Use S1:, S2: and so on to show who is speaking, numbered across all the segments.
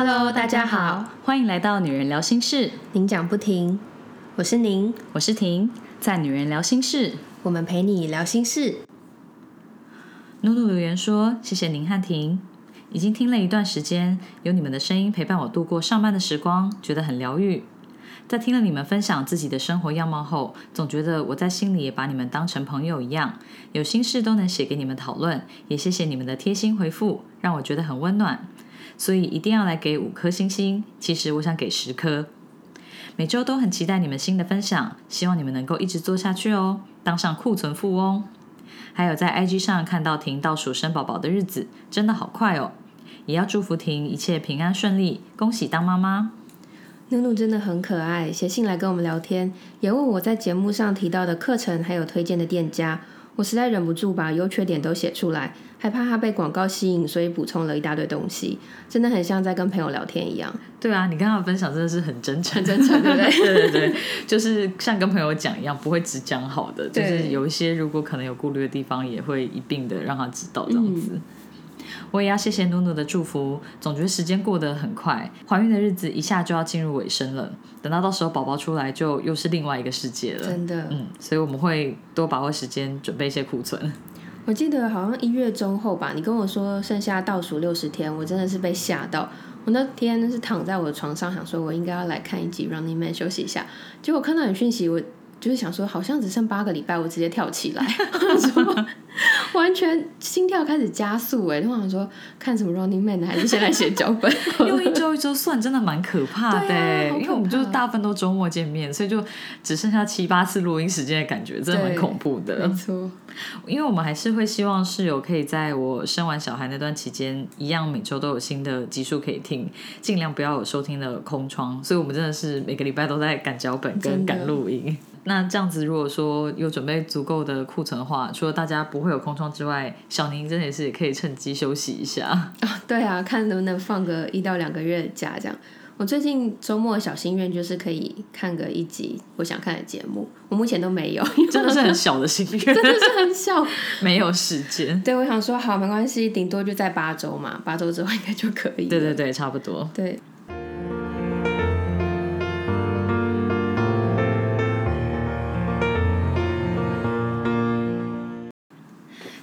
S1: Hello，大家好，
S2: 欢迎来到女人聊心事，
S1: 您讲不停，我是您，
S2: 我是婷，在女人聊心事，
S1: 我们陪你聊心事。
S2: 努努留言说：“谢谢您和婷，已经听了一段时间，有你们的声音陪伴我度过上班的时光，觉得很疗愈。在听了你们分享自己的生活样貌后，总觉得我在心里也把你们当成朋友一样，有心事都能写给你们讨论。也谢谢你们的贴心回复，让我觉得很温暖。所以一定要来给五颗星星。其实我想给十颗。每周都很期待你们新的分享，希望你们能够一直做下去哦，当上库存富翁。还有在 IG 上看到婷倒数生宝宝的日子，真的好快哦！也要祝福婷一切平安顺利，恭喜当妈妈。
S1: 露露真的很可爱，写信来跟我们聊天，也问我在节目上提到的课程还有推荐的店家。我实在忍不住把优缺点都写出来，害怕他被广告吸引，所以补充了一大堆东西，真的很像在跟朋友聊天一样。
S2: 对啊，你跟他分享真的是很真诚，
S1: 真诚，对不对？
S2: 对对对，就是像跟朋友讲一样，不会只讲好的，就是有一些如果可能有顾虑的地方，也会一并的让他知道这样子。我也要谢谢努努的祝福，总觉得时间过得很快，怀孕的日子一下就要进入尾声了。等到到时候宝宝出来，就又是另外一个世界了。
S1: 真的，
S2: 嗯，所以我们会多把握时间，准备一些库存。
S1: 我记得好像一月中后吧，你跟我说剩下倒数六十天，我真的是被吓到。我那天是躺在我的床上，想说我应该要来看一集《Running Man》休息一下，结果看到你讯息，我。就是想说，好像只剩八个礼拜，我直接跳起来，说完全心跳开始加速哎！我想说，看什么 Running Man 还是先来写脚本？
S2: 因为一周一周算，真的蛮可怕的。因为我们就大部分都周末见面，所以就只剩下七八次录音时间的感觉，真的蛮恐怖的。
S1: 没错，
S2: 因为我们还是会希望室友可以在我生完小孩那段期间，一样每周都有新的集数可以听，尽量不要有收听的空窗。所以我们真的是每个礼拜都在赶脚本跟赶录音。那这样子，如果说有准备足够的库存的话，除了大家不会有空窗之外，小宁真的也是可以趁机休息一下
S1: 啊。对啊，看能不能放个一到两个月的假这样。我最近周末小心愿就是可以看个一集我想看的节目，我目前都没有，
S2: 真的是很小的心愿，
S1: 真的是很小，
S2: 没有时间。
S1: 对，我想说好没关系，顶多就在八周嘛，八周之后应该就可以。
S2: 对对对，差不多。
S1: 对。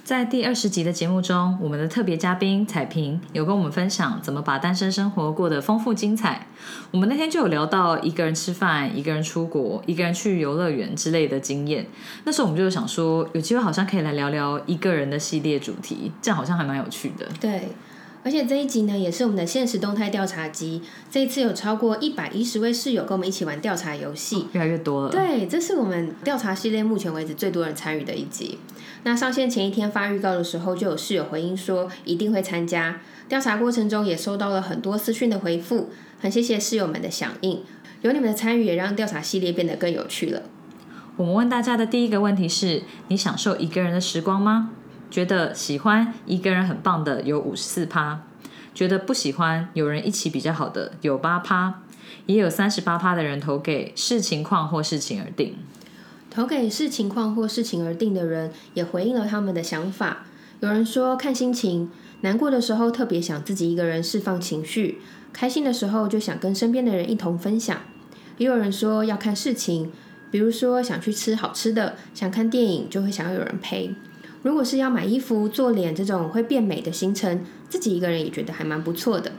S2: 在第二十集的节目中，我们的特别嘉宾彩萍有跟我们分享怎么把单身生活过得丰富精彩。我们那天就有聊到一个人吃饭、一个人出国、一个人去游乐园之类的经验。那时候我们就想说，有机会好像可以来聊聊一个人的系列主题，这样好像还蛮有趣的。
S1: 对，而且这一集呢，也是我们的现实动态调查机。这一次有超过一百一十位室友跟我们一起玩调查游戏，
S2: 越来越多了。
S1: 对，这是我们调查系列目前为止最多人参与的一集。那上线前一天发预告的时候，就有室友回应说一定会参加。调查过程中也收到了很多私讯的回复，很谢谢室友们的响应。有你们的参与，也让调查系列变得更有趣了。
S2: 我们问大家的第一个问题是：你享受一个人的时光吗？觉得喜欢一个人很棒的有五十四趴，觉得不喜欢有人一起比较好的有八趴，也有三十八趴的人投给视情况或事情而定。
S1: 投给视情况或事情而定的人也回应了他们的想法。有人说看心情，难过的时候特别想自己一个人释放情绪，开心的时候就想跟身边的人一同分享。也有人说要看事情，比如说想去吃好吃的，想看电影就会想要有人陪。如果是要买衣服、做脸这种会变美的行程，自己一个人也觉得还蛮不错的。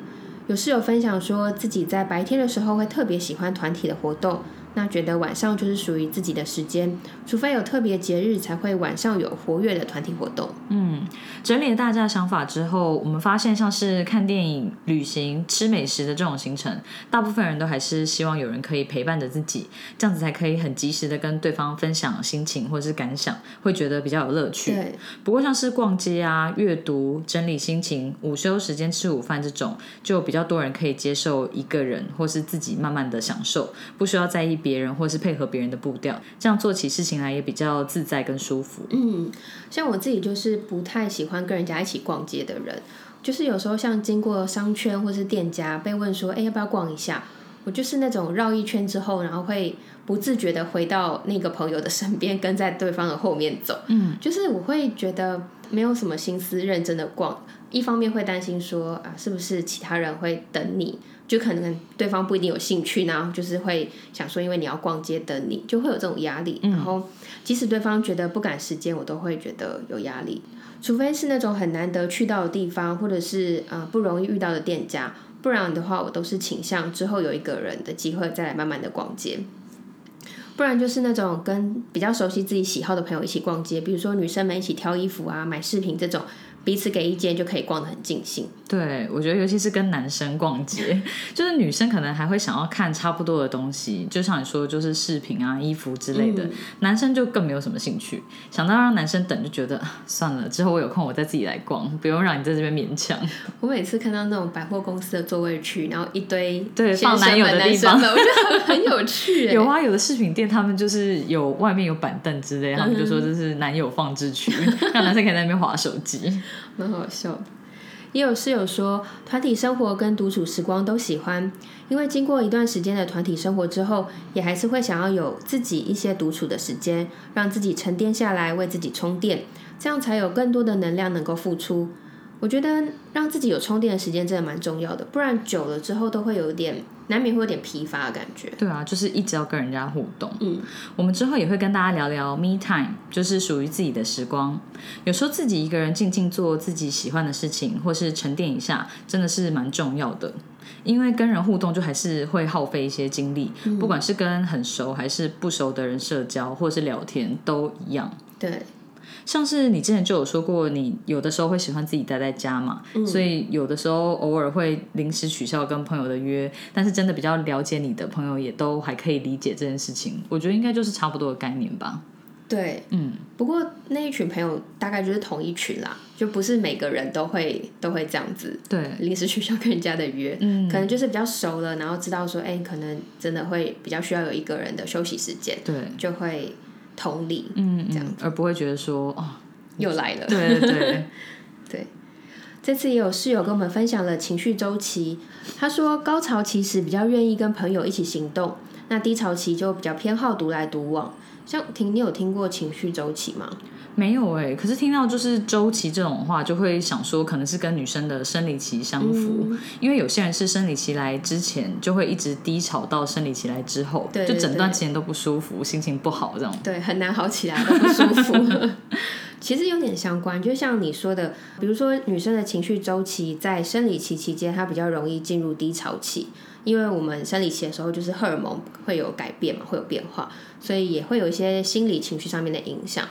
S1: 有室友分享说自己在白天的时候会特别喜欢团体的活动。那觉得晚上就是属于自己的时间，除非有特别节日，才会晚上有活跃的团体活动。
S2: 嗯，整理了大家的想法之后，我们发现像是看电影、旅行、吃美食的这种行程，大部分人都还是希望有人可以陪伴着自己，这样子才可以很及时的跟对方分享心情或者是感想，会觉得比较有乐趣。
S1: 对。
S2: 不过像是逛街啊、阅读、整理心情、午休时间吃午饭这种，就比较多人可以接受一个人或是自己慢慢的享受，不需要在意。别人或是配合别人的步调，这样做起事情来也比较自在跟舒服。
S1: 嗯，像我自己就是不太喜欢跟人家一起逛街的人，就是有时候像经过商圈或是店家被问说，哎，要不要逛一下？我就是那种绕一圈之后，然后会不自觉的回到那个朋友的身边，跟在对方的后面走。
S2: 嗯，
S1: 就是我会觉得没有什么心思认真的逛，一方面会担心说啊，是不是其他人会等你，就可能对方不一定有兴趣，然后就是会想说，因为你要逛街等你，就会有这种压力。然后即使对方觉得不赶时间，我都会觉得有压力。除非是那种很难得去到的地方，或者是呃不容易遇到的店家，不然的话，我都是倾向之后有一个人的机会再来慢慢的逛街。不然就是那种跟比较熟悉自己喜好的朋友一起逛街，比如说女生们一起挑衣服啊、买饰品这种，彼此给意见就可以逛得很尽兴。
S2: 对，我觉得尤其是跟男生逛街，就是女生可能还会想要看差不多的东西，就像你说，就是饰品啊、衣服之类的。男生就更没有什么兴趣，想到让男生等，就觉得算了，之后我有空我再自己来逛，不用让你在这边勉强。
S1: 我每次看到那种百货公司的座位区，然后一堆
S2: 对放男友的地方
S1: 我觉得很 很有趣耶。
S2: 有啊，有的饰品店他们就是有外面有板凳之类，他们就说这是男友放置区，让男生可以在那边划手机。
S1: 蛮好笑。也有室友说，团体生活跟独处时光都喜欢，因为经过一段时间的团体生活之后，也还是会想要有自己一些独处的时间，让自己沉淀下来，为自己充电，这样才有更多的能量能够付出。我觉得让自己有充电的时间真的蛮重要的，不然久了之后都会有一点，难免会有点疲乏的感觉。
S2: 对啊，就是一直要跟人家互动。
S1: 嗯，
S2: 我们之后也会跟大家聊聊 me time，就是属于自己的时光。有时候自己一个人静静做自己喜欢的事情，或是沉淀一下，真的是蛮重要的。因为跟人互动，就还是会耗费一些精力，不管是跟很熟还是不熟的人社交，或是聊天，都一样。
S1: 对，
S2: 像是你之前就有说过，你有的时候会喜欢自己待在家嘛，所以有的时候偶尔会临时取消跟朋友的约，但是真的比较了解你的朋友也都还可以理解这件事情，我觉得应该就是差不多的概念吧。
S1: 对，
S2: 嗯，
S1: 不过那一群朋友大概就是同一群啦，就不是每个人都会都会这样子
S2: 对，
S1: 临时取消跟人家的约，
S2: 嗯，
S1: 可能就是比较熟了，然后知道说，哎、可能真的会比较需要有一个人的休息时间，
S2: 对，
S1: 就会同理，
S2: 嗯，
S1: 这样
S2: 嗯而不会觉得说哦，
S1: 又来了。
S2: 对对 对，
S1: 这次也有室友跟我们分享了情绪周期，他说高潮期时比较愿意跟朋友一起行动，那低潮期就比较偏好独来独往。像婷，你有听过情绪周期吗？
S2: 没有哎、可是听到就是周期这种话，就会想说可能是跟女生的生理期相符，
S1: 嗯
S2: 因为有些人是生理期来之前就会一直低潮到生理期来之后，
S1: 对对
S2: 就整段
S1: 对
S2: 期间都不舒服，心情不好这种。
S1: 对，很难好起来，都不舒服。其实有点相关，就像你说的，比如说女生的情绪周期在生理期期间，她比较容易进入低潮期，因为我们生理期的时候就是荷尔蒙会有改变嘛，会有变化，所以也会有一些心理情绪上面的影响。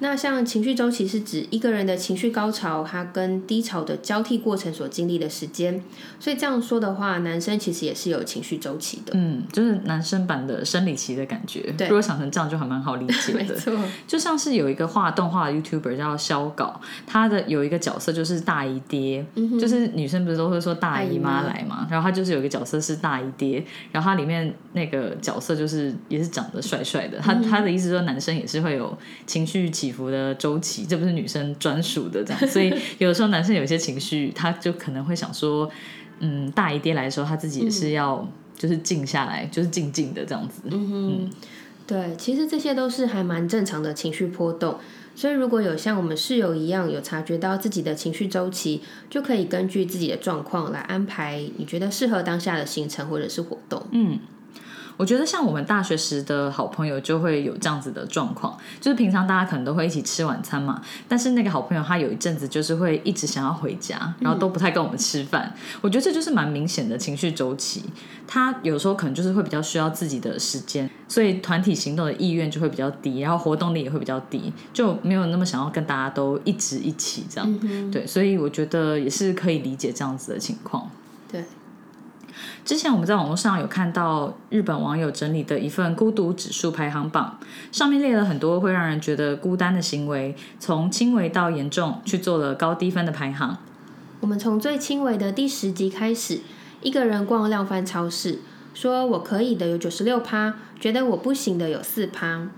S1: 那像情绪周期是指一个人的情绪高潮，它跟低潮的交替过程所经历的时间。所以这样说的话，男生其实也是有情绪周期的。
S2: 嗯，就是男生版的生理期的感觉。
S1: 对
S2: 如果想成这样，就还蛮好理 解的。
S1: 没错，
S2: 就像是有一个画动画的 YouTuber 叫肖稿，他的有一个角色就是大姨爹，就是女生不是都会说大姨妈来嘛，然后他就是有一个角色是大姨爹，然后他里面那个角色就是也是长得帅帅的，他他的意思说男生也是会有情绪起伏的周期，这不是女生专属的这样，所以有的时候男生有些情绪，他就可能会想说，嗯，大姨爹来的时候，他自己也是要。就是静下来，就是静静的这样子。
S1: 嗯对，其实这些都是还蛮正常的情绪波动。所以如果有像我们室友一样有察觉到自己的情绪周期，就可以根据自己的状况来安排你觉得适合当下的行程或者是活动。
S2: 我觉得像我们大学时的好朋友就会有这样子的状况，就是平常大家可能都会一起吃晚餐嘛，但是那个好朋友他有一阵子就是会一直想要回家，然后都不太跟我们吃饭。我觉得这就是蛮明显的情绪周期，他有时候可能就是会比较需要自己的时间，所以团体行动的意愿就会比较低，然后活动力也会比较低，就没有那么想要跟大家都一直一起这样。对，所以我觉得也是可以理解这样子的情况。之前我们在网络上有看到日本网友整理的一份孤独指数排行榜，上面列了很多会让人觉得孤单的行为，从轻微到严重去做了高低分的排行。
S1: 我们从最轻微的第十集开始，一个人逛量贩超市，说我可以的有九十六趴，觉得我不行的有四趴。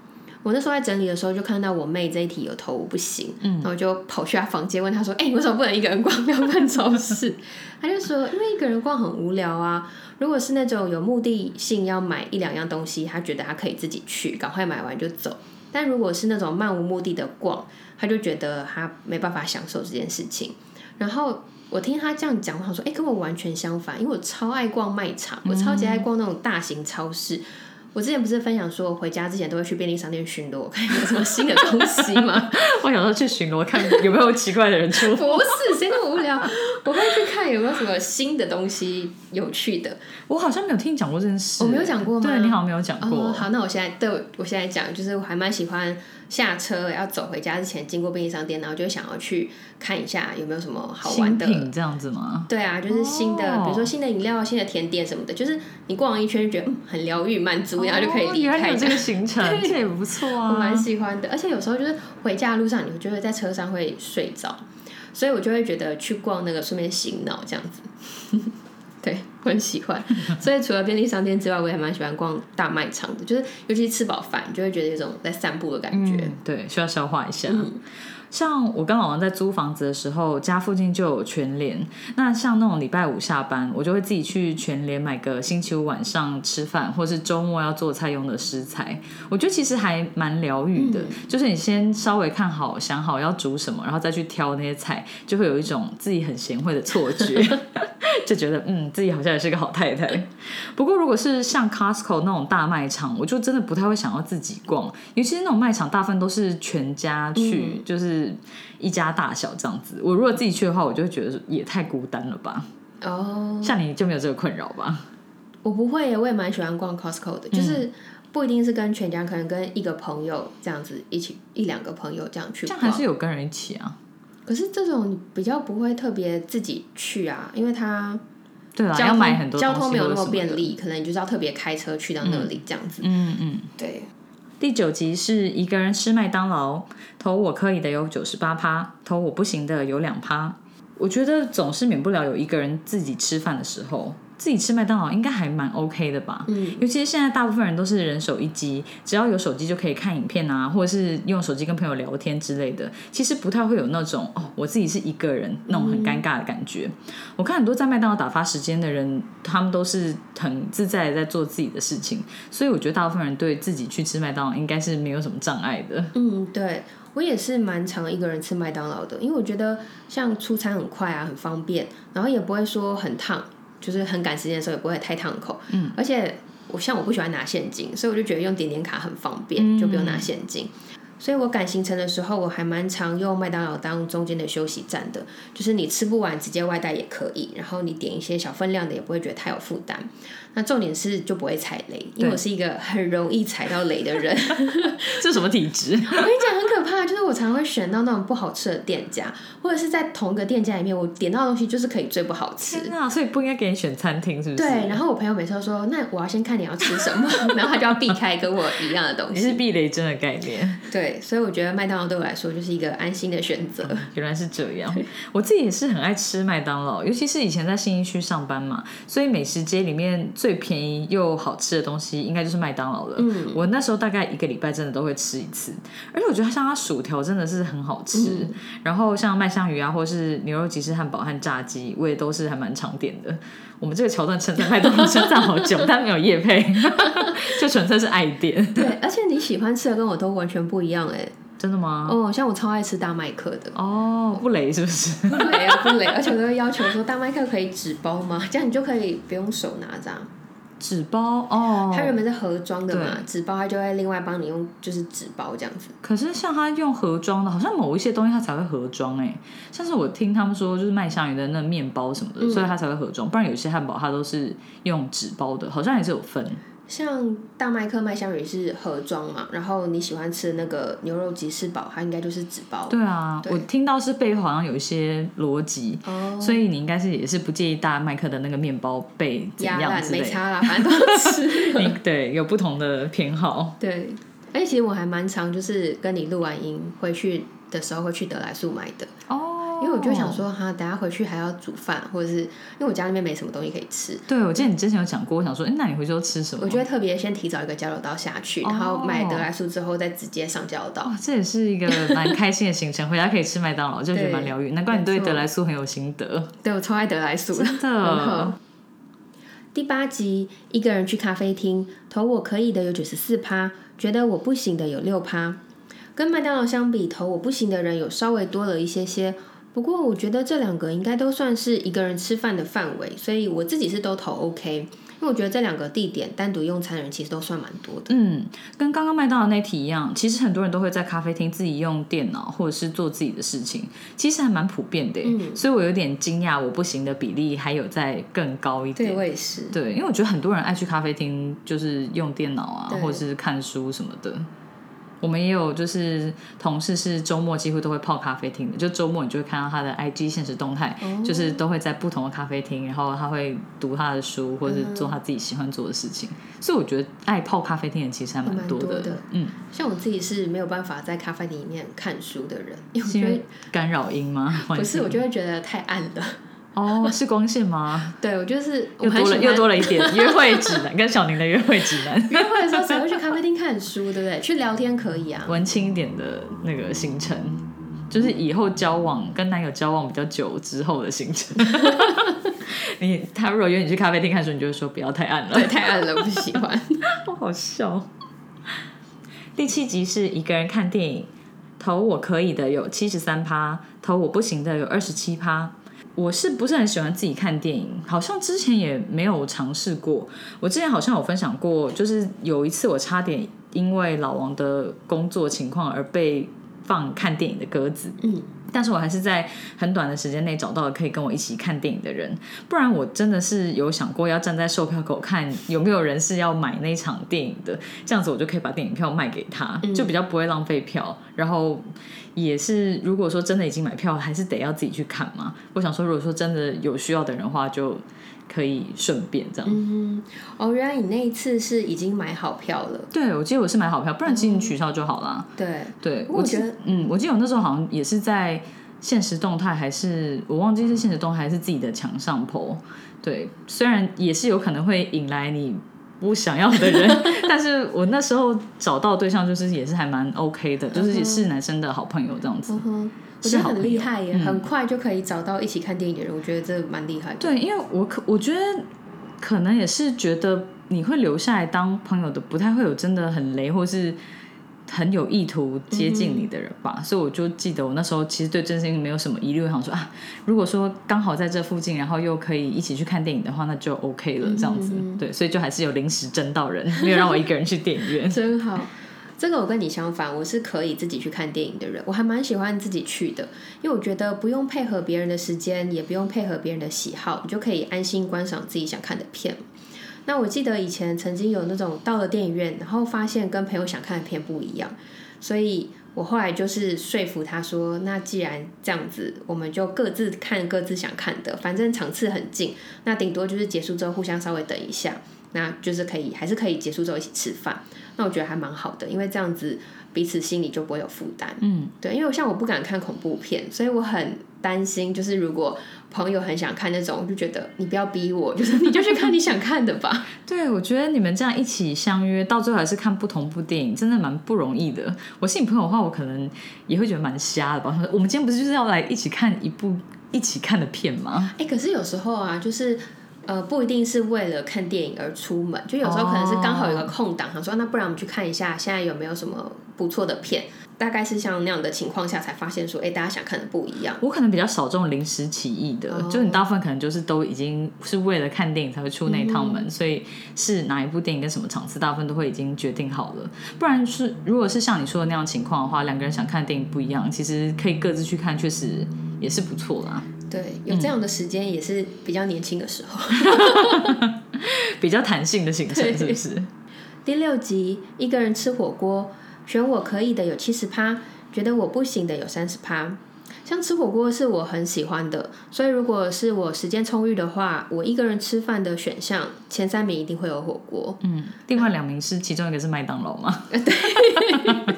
S1: 我那时候在整理的时候，就看到我妹这一题有头我不行，嗯，然后我就跑去她房间问她说：“哎、你为什么不能一个人逛量贩超市？” 她就说：“因为一个人逛很无聊啊。如果是那种有目的性要买一两样东西，她觉得她可以自己去，赶快买完就走。但如果是那种漫无目的的逛，她就觉得她没办法享受这件事情。然后我听她这样讲，我想说，哎、跟我完全相反，因为我超爱逛卖场，我超级爱逛那种大型超市。我之前不是分享说，我回家之前都会去便利商店巡逻，看有什么新的东西吗？
S2: 我想说去巡逻看有没有奇怪的人出。
S1: 不 是，谁那么无聊？我会去看有没有什么新的东西有趣的。
S2: 我好像没有听你讲过这件事，
S1: 我没有讲过吗
S2: 对你好像没有讲过。
S1: 哦，好，那我现在对我我现在讲，就是我还蛮喜欢下车要走回家之前经过便利商店，然后就想要去看一下有没有什么好玩
S2: 新
S1: 的。
S2: 品这样子吗？
S1: 对啊，就是新的，
S2: 哦
S1: 比如说新的饮料、新的甜点什么的，就是你逛完一圈就觉得嗯很疗愈、满足，然后就可以离开
S2: 有这个行程，这也不错
S1: 我蛮
S2: 啊。
S1: 喜欢的，而且有时候就是回家的路上，你就会在车上会睡着，所以我就会觉得去逛那个顺便醒脑这样子。对，我很喜欢。所以除了便利商店之外，我也蛮喜欢逛大卖场的，就是尤其是吃饱饭，就会觉得有种在散步的感觉。
S2: 嗯，对，需要消化一下。
S1: 嗯
S2: 像我跟老王在租房子的时候，家附近就有全联。那像那种礼拜五下班，我就会自己去全联买个星期五晚上吃饭，或是周末要做菜用的食材。我觉得其实还蛮疗愈的，就是你先稍微看好、想好要煮什么，然后再去挑那些菜，就会有一种自己很贤惠的错觉。就觉得嗯，自己好像也是个好太太。不过如果是像 Costco 那种大卖场，我就真的不太会想要自己逛，尤其是那种卖场，大部分都是全家去，就是一家大小这样子。我如果自己去的话，我就会觉得也太孤单了吧。
S1: 哦，
S2: 像你就没有这个困扰吧？
S1: 我不会耶，我也蛮喜欢逛 Costco 的，就是不一定是跟全家，可能跟一个朋友这样子一起，一两个朋友这样去
S2: 这。样还是有跟人一起啊。
S1: 可是这种你比较不会特别自己去啊，因为他
S2: 对
S1: 啊，
S2: 要买很多
S1: 交通没有那么。便利，可能你就是要特别开车去到那里这样子。
S2: 嗯嗯。
S1: 对，
S2: 第九集是一个人吃麦当劳，投我可以的有九十八趴，投我不行的有两趴。我觉得总是免不了有一个人自己吃饭的时候，自己吃麦当劳应该还蛮 OK 的吧？
S1: 嗯，
S2: 尤其是现在大部分人都是人手一机，只要有手机就可以看影片啊，或者是用手机跟朋友聊天之类的，其实不太会有那种哦，我自己是一个人那种很尴尬的感觉。我看很多在麦当劳打发时间的人，他们都是很自在的在做自己的事情，所以我觉得大部分人对自己去吃麦当劳应该是没有什么障碍的。
S1: 嗯，对我也是蛮常一个人吃麦当劳的，因为我觉得像出餐很快啊，很方便，然后也不会说很烫，就是很赶时间的时候也不会太烫口。嗯，而且我像我不喜欢拿现金，所以我就觉得用点点卡很方便，就不用拿现金。所以我赶行程的时候，我还蛮常用麦当劳当中间的休息站的，就是你吃不完直接外带也可以，然后你点一些小分量的也不会觉得太有负担。那重点是就不会踩雷，因为我是一个很容易踩到雷的人。
S2: 这是什么体质？
S1: 我跟你讲，很可怕，就是我常会选到那种不好吃的店家，或者是在同一个店家里面，我点到的东西就是可以最不好吃。
S2: 天啊！所以不应该给你选餐厅，是不是？
S1: 对，然后我朋友每次都说，那我要先看你要吃什么，然后他就要避开跟我一样的东西
S2: 你是。避雷针的概念。
S1: 对，所以我觉得麦当劳对我来说就是一个安心的选择。
S2: 原来是这样，我自己也是很爱吃麦当劳，尤其是以前在新一区上班嘛，所以美食街里面最便宜又好吃的东西，应该就是麦当劳了。
S1: 嗯，
S2: 我那时候大概一个礼拜真的都会吃一次，而且我觉得像它薯条真的是很好吃，
S1: 嗯
S2: 然后像麦香鱼啊，或是牛肉吉士汉堡和炸鸡，我也都是还蛮常点的。我们这个桥段称赞麦当劳称赞好久，但没有夜配，就纯粹是爱点。
S1: 对，而且你喜欢吃的跟我都完全不一样哎。
S2: 真的吗？
S1: 哦，像我超爱吃大麦克的，
S2: 哦，不雷是不是？
S1: 不雷啊不雷，而且我都会要求说大麦克可以纸包吗？这样你就可以不用手拿着啊。
S2: 纸包哦，
S1: 它原本是盒装的嘛，纸包它就会另外帮你用，就是纸包这样子。
S2: 可是像它用盒装的，好像某一些东西它才会盒装哎、像是我听他们说，就是麦香鱼的那面包什么的，所以它才会盒装，不然有些汉堡它都是用纸包的，好像也是有分。
S1: 像大麦克麦香鱼是盒装嘛，然后你喜欢吃的那个牛肉吉士堡，它应该就是纸包。
S2: 对啊，我听到是背后好像有一些逻辑，
S1: 哦，
S2: 所以你应该是也是不介意大麦克的那个面包被怎
S1: 压烂
S2: 样之类的。
S1: 没差啦，反正都吃。
S2: 你对有不同的偏好，
S1: 对，而且其实我还蛮常就是跟你录完音回去的时候会去德莱素买的，
S2: 哦
S1: 因为我就想说，哈，等下回去还要煮饭，或者是因为我家那边没什么东西可以吃，
S2: 对，我记得你之前有讲过，我想说，哎，那你回去都吃什么？
S1: 我就会特别先提早一个交流道下去，然后买德来速之后再直接上交流道。
S2: 哇，这也是一个 蛮开心的行程，回家可以吃麦当劳，就觉得蛮疗愈。难怪你对德来速很有心得。
S1: 对我超爱得来速，
S2: 真的。
S1: 第八集，一个人去咖啡厅，投我可以的有九十四趴，觉得我不行的有六趴。跟麦当劳相比，投我不行的人有稍微多了一些些。不过我觉得这两个应该都算是一个人吃饭的范围，所以我自己是都投 OK。因为我觉得这两个地点单独用餐的人其实都算蛮多的。
S2: 嗯，跟刚刚麦当劳那题一样，其实很多人都会在咖啡厅自己用电脑或者是做自己的事情，其实还蛮普遍的。嗯，所以我有点惊讶，我不行的比例还有在更高一点。
S1: 对，我也是。
S2: 对，因为我觉得很多人爱去咖啡厅，就是用电脑啊，或者是看书什么的。我们也有就是同事是周末几乎都会泡咖啡厅的，就周末你就会看到他的 IG 现实动态，就是都会在不同的咖啡厅，然后他会读他的书或者是做他自己喜欢做的事情。所以我觉得爱泡咖啡厅的其实还蛮多的。
S1: 嗯，像我自己是没有办法在咖啡厅里面看书的人，因为
S2: 干扰音吗？
S1: 不是，我就会觉得太暗了。
S2: 哦，是光线吗？
S1: 对，我就是
S2: 又多了又多了一点 约会指南，跟小宁的约会指南。
S1: 约会的时候谁会去咖啡厅看书，对不对？去聊天可以啊，
S2: 文青一点的那个行程，就是以后交往跟男友交往比较久之后的行程。你他如果约你去咖啡厅看书，你就会说不要太暗了，
S1: 对，太暗了，不喜欢。
S2: 好好笑。第七集是一个人看电影，投我可以的有七十三趴，投我不行的有二十七趴。我是不是很喜欢自己看电影？好像之前也没有尝试过。我之前好像有分享过，就是有一次我差点因为老王的工作情况而被放看电影的鸽子。嗯。但是我还是在很短的时间内找到了可以跟我一起看电影的人，不然我真的是有想过要站在售票口看有没有人是要买那场电影的，这样子我就可以把电影票卖给他，就比较不会浪费票。然后也是如果说真的已经买票，还是得要自己去看嘛。我想说，如果说真的有需要的人的话，就可以顺便这样。
S1: 嗯，哦，原来你那一次是已经买好票了。
S2: 对，我记得我是买好票，不然其实你取消就好了。
S1: 对，
S2: 对，
S1: 我觉得，
S2: 嗯，我记得我那时候好像也是在。现实动态还是我忘记是现实动态还是自己的墙上 po，对，虽然也是有可能会引来你不想要的人，但是我那时候找到对象就是也是还蛮 OK 的，就是也是男生的好朋友这样子，
S1: 我觉得很厉害耶，很快就可以找到一起看电影的人，我觉得这蛮厉害。
S2: 对，因为我可我觉得可能也是觉得你会留下来当朋友的，不太会有真的很雷或是。很有意图接近你的人吧，所以我就记得我那时候其实对真心没有什么疑虑，想说啊，如果说刚好在这附近，然后又可以一起去看电影的话，那就 OK 了，这样子。对，所以就还是有临时争到人，没有让我一个人去电影院。
S1: 真好，这个我跟你相反，我是可以自己去看电影的人，我还蛮喜欢自己去的，因为我觉得不用配合别人的时间，也不用配合别人的喜好，你就可以安心观赏自己想看的片。那我记得以前曾经有那种到了电影院，然后发现跟朋友想看的片不一样，所以我后来就是说服他说，那既然这样子，我们就各自看各自想看的，反正场次很近，那顶多就是结束之后互相稍微等一下，那就是可以还是可以结束之后一起吃饭。那我觉得还蛮好的，因为这样子彼此心里就不会有负担。嗯，对，因为像我不敢看恐怖片，所以我很担心，就是如果。朋友很想看那种，我就觉得你不要逼我，就是你就去看你想看的吧。
S2: 对，我觉得你们这样一起相约，到最后还是看不同部电影，真的蛮不容易的。我是你朋友的话，我可能也会觉得蛮瞎的吧。我们今天不是就是要来一起看一部一起看的片吗？
S1: 哎，可是有时候啊，就是呃，不一定是为了看电影而出门，就有时候可能是刚好有个空档，想说那不然我们去看一下，现在有没有什么不错的片。大概是像那样的情况下，才发现说，哎，大家想看的不一样。
S2: 我可能比较少这种临时起意的，就你大部分可能就是都已经是为了看电影才会出那趟门，所以是哪一部电影跟什么场次，大部分都会已经决定好了。不然是如果是像你说的那样情况的话，两个人想看的电影不一样，其实可以各自去看，确实也是不错啦。
S1: 对，有这样的时间也是比较年轻的时候，
S2: 比较弹性的行程，是不是？
S1: 第六集，一个人吃火锅。选我可以的有七十趴，觉得我不行的有三十趴。像吃火锅是我很喜欢的，所以如果是我时间充裕的话，我一个人吃饭的选项前三名一定会有火锅。
S2: 嗯，另外两名是其中一个是麦当劳吗？
S1: 对。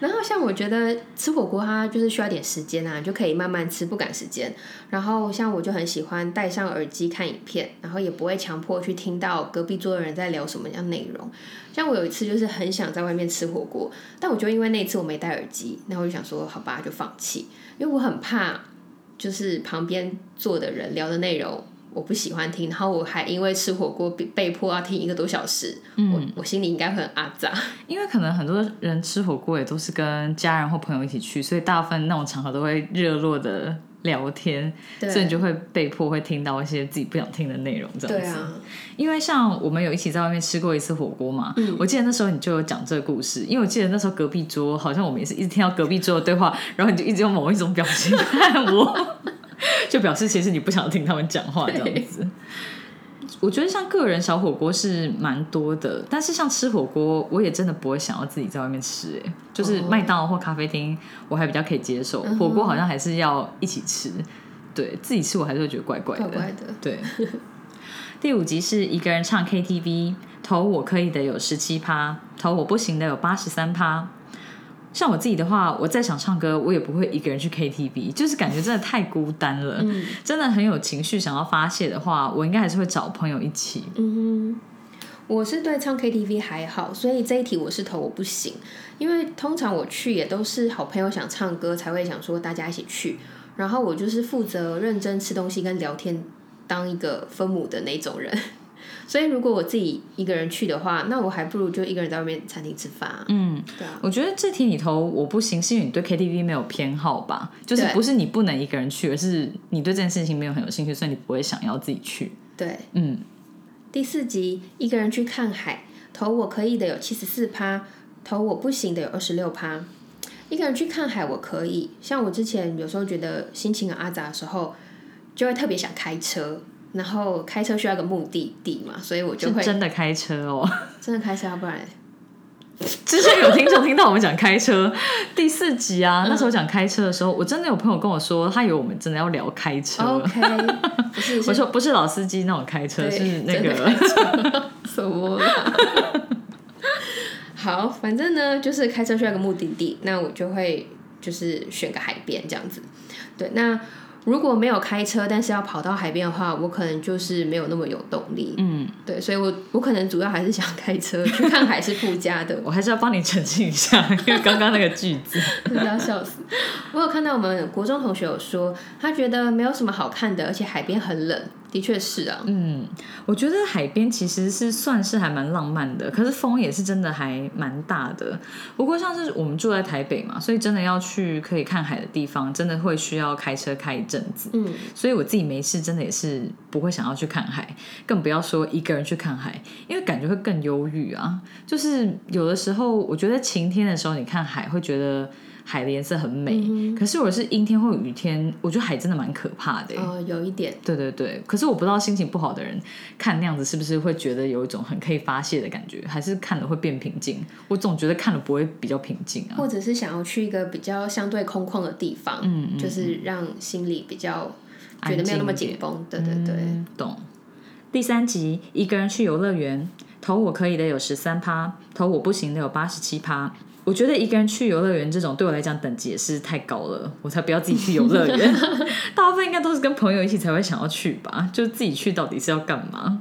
S1: 然后像我觉得吃火锅它就是需要点时间啊，就可以慢慢吃，不赶时间。然后像我就很喜欢戴上耳机看影片，然后也不会强迫去听到隔壁桌的人在聊什么样内容。像我有一次就是很想在外面吃火锅，但我就因为那次我没戴耳机，然后我就想说好吧，就放弃，因为我很怕就是旁边坐的人聊的内容。我不喜欢听，然后我还因为吃火锅被被迫要听一个多小时，我我心里应该会很阿杂。
S2: 因为可能很多人吃火锅也都是跟家人或朋友一起去，所以大部分那种场合都会热络的聊天，所以你就会被迫会听到一些自己不想听的内容，这样子。
S1: 对啊，
S2: 因为像我们有一起在外面吃过一次火锅嘛，我记得那时候你就有讲这个故事，因为我记得那时候隔壁桌好像我们也是一直听到隔壁桌的对话，然后你就一直用某一种表情看我。就表示其实你不想听他们讲话这样子。我觉得像个人小火锅是蛮多的，但是像吃火锅，我也真的不会想要自己在外面吃。哎，就是麦当劳或咖啡厅，我还比较可以接受。火锅好像还是要一起吃，对自己吃我还是会觉得怪怪的。
S1: 怪怪的。
S2: 对。第五集是一个人唱 KTV，投我可以的有十七趴，投我不行的有八十三趴。像我自己的话，我再想唱歌，我也不会一个人去 KTV，就是感觉真的太孤单了。嗯，真的很有情绪想要发泄的话，我应该还是会找朋友一起。
S1: 嗯哼，我是对唱 KTV 还好，所以这一题我是投我不行，因为通常我去也都是好朋友想唱歌才会想说大家一起去，然后我就是负责认真吃东西跟聊天，当一个分母的那种人。所以，如果我自己一个人去的话，那我还不如就一个人在外面餐厅吃饭。
S2: 嗯，对啊。我觉得这题里头我不行，是因为你对 KTV 没有偏好吧？就是不是你不能一个人去，而是你对这件事情没有很有兴趣，所以你不会想要自己去。
S1: 对，
S2: 嗯。
S1: 第四集一个人去看海，投我可以的有七十四趴，投我不行的有二十六趴。一个人去看海我可以，像我之前有时候觉得心情很阿杂的时候，就会特别想开车。然后开车需要个目的地嘛，所以我就会
S2: 真的开车哦，
S1: 真的开车，不然
S2: 之前有听众听到我们讲开车 第四集啊，那时候讲开车的时候，我真的有朋友跟我说，他以为我们真的要聊开车。
S1: OK，不是，
S2: 我说不是老司机那种开车，是那个
S1: 什么？好，反正呢，就是开车需要个目的地，那我就会就是选个海边这样子。对，那。如果没有开车，但是要跑到海边的话，我可能就是没有那么有动力。
S2: 嗯，
S1: 对，所以我我可能主要还是想开车去看海是附加的。
S2: 我还是要帮你澄清一下，因为刚刚那个句子，
S1: 真的要笑死。我有看到我们国中同学有说，他觉得没有什么好看的，而且海边很冷。的确是啊，
S2: 嗯，我觉得海边其实是算是还蛮浪漫的，可是风也是真的还蛮大的。不过像是我们住在台北嘛，所以真的要去可以看海的地方，真的会需要开车开一阵子。
S1: 嗯，
S2: 所以我自己没事，真的也是不会想要去看海，更不要说一个人去看海，因为感觉会更忧郁啊。就是有的时候，我觉得晴天的时候你看海会觉得。海的颜色很美，可是我是阴天或雨天，我觉得海真的蛮可怕的。
S1: 哦，有一点。
S2: 对对对，可是我不知道心情不好的人看那样子是不是会觉得有一种很可以发泄的感觉，还是看了会变平静？我总觉得看了不会比较平静啊。
S1: 或者是想要去一个比较相对空旷的地方，
S2: 嗯，
S1: 就是让心里比较觉得没有那么紧绷。对对对，
S2: 懂。第三集，一个人去游乐园，投我可以的有十三趴，投我不行的有八十七趴。我觉得一个人去游乐园这种对我来讲等级也是太高了，我才不要自己去游乐园。大部分应该都是跟朋友一起才会想要去吧，就自己去到底是要干嘛？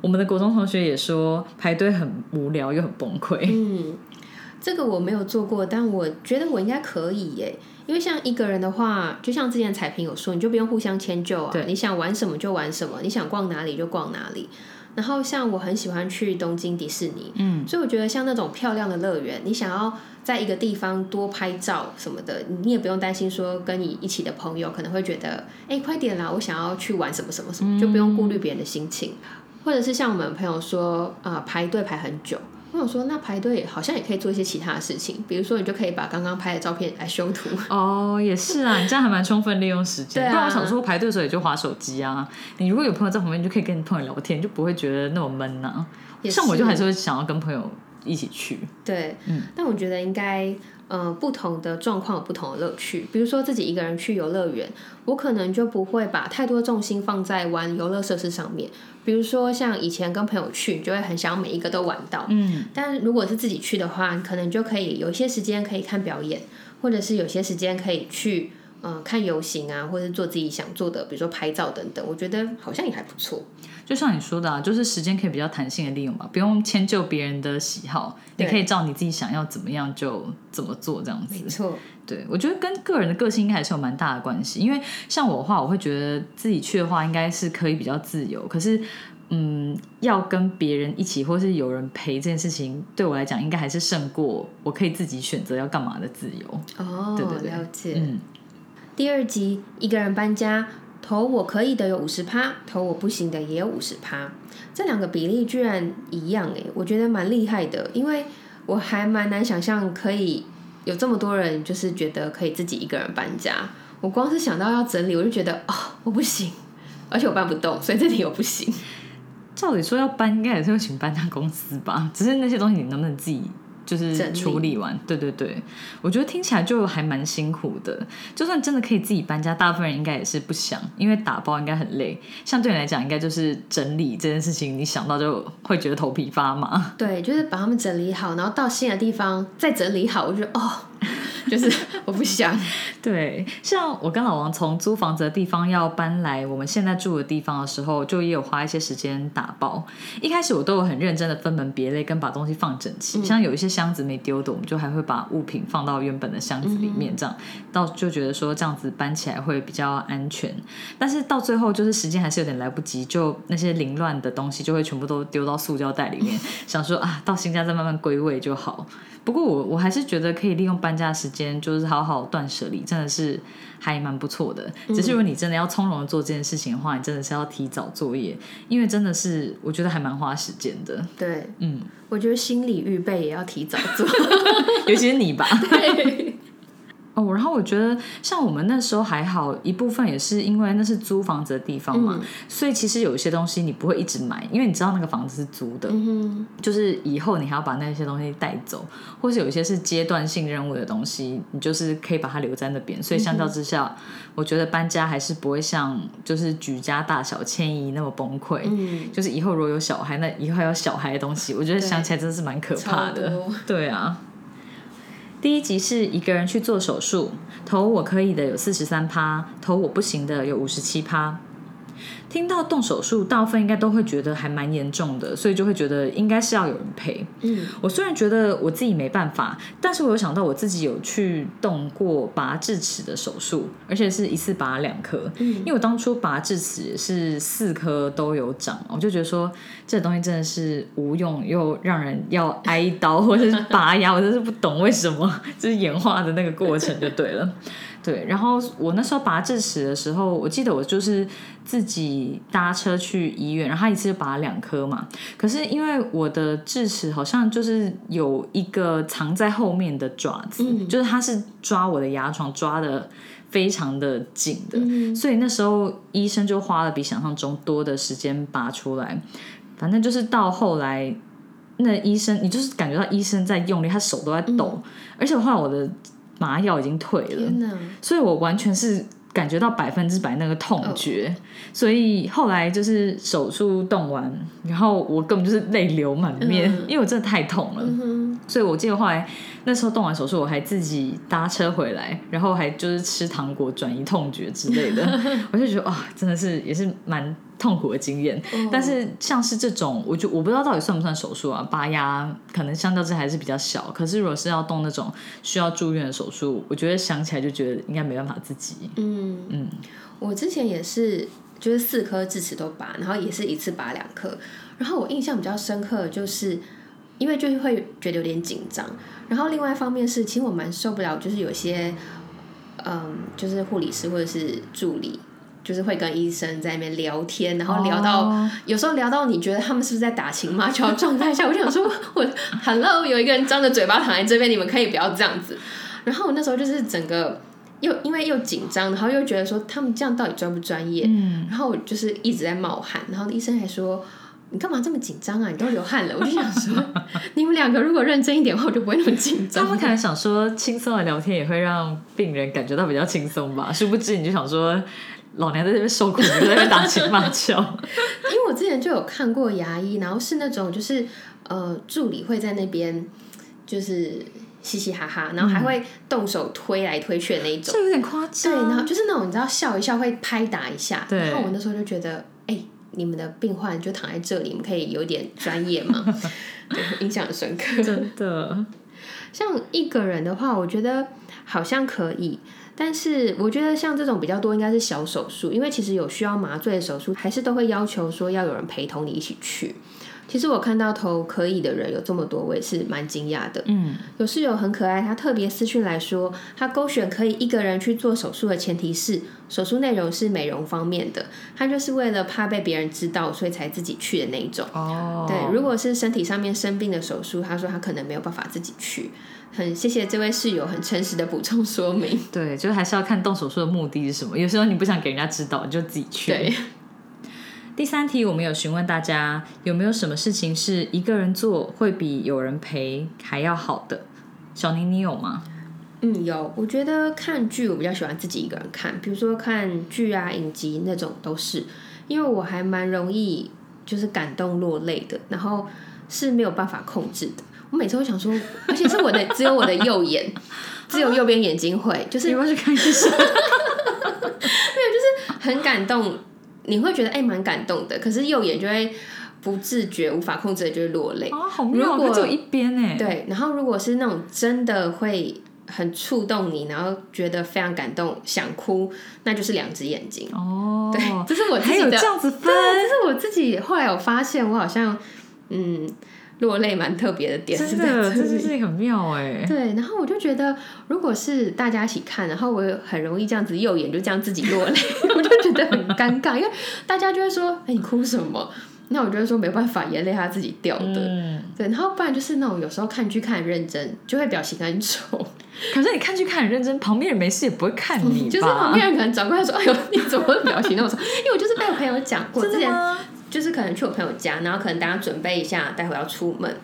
S2: 我们的国中同学也说排队很无聊又很崩溃。
S1: 嗯，这个我没有做过，但我觉得我应该可以耶。因为像一个人的话，就像之前彩萍有说，你就不用互相迁就啊，你想玩什么就玩什么，你想逛哪里就逛哪里。然后像我很喜欢去东京迪士尼，
S2: 嗯，
S1: 所以我觉得像那种漂亮的乐园，你想要在一个地方多拍照什么的，你也不用担心说跟你一起的朋友可能会觉得，哎，快点啦，我想要去玩什么什么什么，就不用顾虑别人的心情，或者是像我们朋友说，啊，排队排很久。我想说，那排队好像也可以做一些其他的事情，比如说你就可以把刚刚拍的照片来修图。
S2: 哦，也是啊，你这样还蛮充分利用时间。
S1: 对
S2: 啊。我想说，排队的时候也就划手机啊。你如果有朋友在旁边，你就可以跟你朋友聊天，就不会觉得那么闷呐。像我就还是会想要跟朋友一起去。
S1: 对，
S2: 嗯。
S1: 但我觉得应该，呃，不同的状况有不同的乐趣。比如说自己一个人去游乐园，我可能就不会把太多重心放在玩游乐设施上面。比比如说像以前跟朋友去，你就会很想每一个都玩到。
S2: 嗯，
S1: 但如果是自己去的话，可能就可以有一些时间可以看表演，或者是有些时间可以去呃看游行啊，或者是做自己想做的，比如说拍照等等。我觉得好像也还不错。
S2: 就像你说的、啊，就是时间可以比较弹性的利用吧，不用迁就别人的喜好，你可以照你自己想要怎么样就怎么做这样子。
S1: 没错，
S2: 对，我觉得跟个人的个性应该还是有蛮大的关系。因为像我的话，我会觉得自己去的话，应该是可以比较自由。可是，嗯，要跟别人一起或是有人陪这件事情，对我来讲，应该还是胜过我可以自己选择要干嘛的自由。
S1: 哦，
S2: 对对对
S1: 了解。
S2: 嗯，
S1: 第二集一个人搬家，投我可以的有五十趴，投我不行的也有五十趴，这两个比例居然一样诶，我觉得蛮厉害的，因为我还蛮难想象可以有这么多人就是觉得可以自己一个人搬家。我光是想到要整理，我就觉得哦，我不行，而且我搬不动，所以这里我不行。
S2: 照理说要搬，应该也是会请搬家公司吧？只是那些东西你能不能自己就是处理完？对对对，我觉得听起来就还蛮辛苦的。就算真的可以自己搬家，大部分人应该也是不想，因为打包应该很累。像对你来讲，应该就是整理这件事情，你想到就会觉得头皮发麻。
S1: 对，就是把它们整理好，然后到新的地方再整理好，我觉得哦，就是我不想。
S2: 对，像我跟老王从租房子的地方要搬来我们现在住的地方的时候，就也有花一些时间打包。一开始我都有很认真的分门别类，跟把东西放整齐。像有一些箱子没丢的，我们就还会把物品放到原本的箱子里面，这样到就觉得说这样子搬起来会比较安全。但是到最后就是时间还是有点来不及，就那些凌乱的东西就会全部都丢到塑胶袋里面，想说啊，到新家再慢慢归位就好。不过我我还是觉得可以利用搬家的时间，就是好好断舍离，真的是还蛮不错的。只是如果你真的要从容的做这件事情的话，你真的是要提早作业，因为真的是我觉得还蛮花时间的。
S1: 对，
S2: 嗯，
S1: 我觉得心理预备也要提早做。
S2: 尤其是你吧。
S1: 对，
S2: 哦，然后我觉得像我们那时候还好，一部分也是因为那是租房子的地方嘛，所以其实有一些东西你不会一直买，因为你知道那个房子是租的，
S1: 嗯
S2: 就是以后你还要把那些东西带走，或是有一些是阶段性任务的东西，你就是可以把它留在那边。所以相较之下，我觉得搬家还是不会像就是举家大小迁移那么崩溃。
S1: 嗯，
S2: 就是以后如果有小孩，那以后还有小孩的东西，我觉得想起来真的是蛮可怕的。对啊。第一集是一个人去做手术，投我可以的有四十三趴，投我不行的有五十七趴。听到动手术，大部分应该都会觉得还蛮严重的，所以就会觉得应该是要有人陪。
S1: 嗯，
S2: 我虽然觉得我自己没办法，但是我有想到我自己有去动过拔智齿的手术，而且是一次拔两颗。嗯，因为我当初拔智齿也是四颗都有长，我就觉得说这东西真的是无用又让人要挨刀或者是拔牙，我真是不懂为什么，就是演化的那个过程就对了。对，然后我那时候拔智齿的时候，我记得我就是自己搭车去医院，然后他一次就拔两颗嘛。可是因为我的智齿好像就是有一个藏在后面的爪子，就是它是抓我的牙床抓的非常的紧的，所以那时候医生就花了比想象中多的时间拔出来。反正就是到后来，那医生你就是感觉到医生在用力，他手都在抖，而且后来我的麻药已经退了，所以我完全是感觉到百分之百那个痛觉，所以后来就是手术动完，然后我根本就是泪流满面，因为我真的太痛了。
S1: 嗯
S2: 所以我记得后来那时候动完手术，我还自己搭车回来，然后还就是吃糖果转移痛觉之类的，我就觉得哇，真的是也是蛮痛苦的经验。但是像是这种，我就我不知道到底算不算手术啊？拔牙可能相较之还是比较小，可是如果是要动那种需要住院的手术，我觉得想起来就觉得应该没办法自己。
S1: 嗯
S2: 嗯，
S1: 我之前也是，就是四颗智齿都拔，然后也是一次拔两颗。然后我印象比较深刻的就是，因为就是会觉得有点紧张。然后另外一方面是，其实我蛮受不了，就是有些，嗯，就是护理师或者是助理。就是会跟医生在那边聊天，然后聊到、
S2: 哦
S1: 有时候聊到你觉得他们是不是在打情骂俏状态下，我就想说，我 Hello，有一个人张着嘴巴躺在这边，你们可以不要这样子。然后我那时候就是整个又因为又紧张，然后又觉得说他们这样到底专不专业，
S2: 嗯，
S1: 然后我就是一直在冒汗，然后医生还说。你干嘛这么紧张啊？你都流汗了，我就想说，你们两个如果认真一点的话，我就不会那么紧张。
S2: 他们可能想说轻松的聊天也会让病人感觉到比较轻松吧，殊不知你就想说老娘在这边受苦，你在那边打情骂俏。
S1: 因为我之前就有看过牙医，然后是那种就是呃助理会在那边就是嘻嘻哈哈，然后还会动手推来推去的那一种。
S2: 这有点夸张对，
S1: 然后就是那种你知道笑一笑会拍打一下，
S2: 对
S1: 然后我那时候就觉得，哎、你们的病患就躺在这里，你们可以有点专业吗？对，印象很深刻。
S2: 真的，
S1: 像一个人的话，我觉得好像可以，但是我觉得像这种比较多应该是小手术，因为其实有需要麻醉的手术，还是都会要求说要有人陪同你一起去。其实我看到投可以的人有这么多，我也是蛮惊讶的。
S2: 嗯，
S1: 有室友很可爱，他特别私讯来说，他勾选可以一个人去做手术的前提是手术内容是美容方面的，他就是为了怕被别人知道，所以才自己去的那一种。
S2: 哦，
S1: 对，如果是身体上面生病的手术，他说他可能没有办法自己去。很谢谢这位室友很诚实的补充说明。
S2: 对，就还是要看动手术的目的是什么。有时候你不想给人家知道，你就自己去。
S1: 对，
S2: 第三题，我们有询问大家有没有什么事情是一个人做会比有人陪还要好的？小宁，你有吗？
S1: 嗯，有。我觉得看剧我比较喜欢自己一个人看，比如说看剧啊、影集那种都是，因为我还蛮容易就是感动落泪的，然后是没有办法控制的。我每次会想说，而且是我的只有我的右眼，只有右边眼睛会，就是
S2: 你要去看医生？
S1: 很感动，你会觉得哎蛮、感动的，可是右眼就会不自觉、无法控制的就会落泪。
S2: 啊，好妙，
S1: 如果
S2: 可只有一边哎。
S1: 对，然后如果是那种真的会很触动你，然后觉得非常感动、想哭，那就是两只眼睛。
S2: 哦，
S1: 对，这是我自己的，
S2: 还有这样子分
S1: 对，这是我自己后来有发现，我好像嗯落泪蛮特别的点是
S2: 真的，
S1: 在这里。
S2: 这件事情很妙哎。
S1: 对，然后我就觉得，如果是大家一起看，然后我也很容易这样子右眼就这样自己落泪，我就觉得很尴尬，因为大家就会说：“哎、你哭什么？”那我就会说没办法，眼泪它自己掉的。
S2: 嗯，
S1: 对，然后不然就是那种有时候看剧看很认真，就会表情很丑，
S2: 可是你看剧看很认真，旁边人没事也不会看 你吧？
S1: 就是旁边人可能转过来说：“哎呦，你怎么表情那么丑？”因为我就是被我朋友讲过，之前？就是可能去我朋友家，然后可能大家准备一下，待会要出门，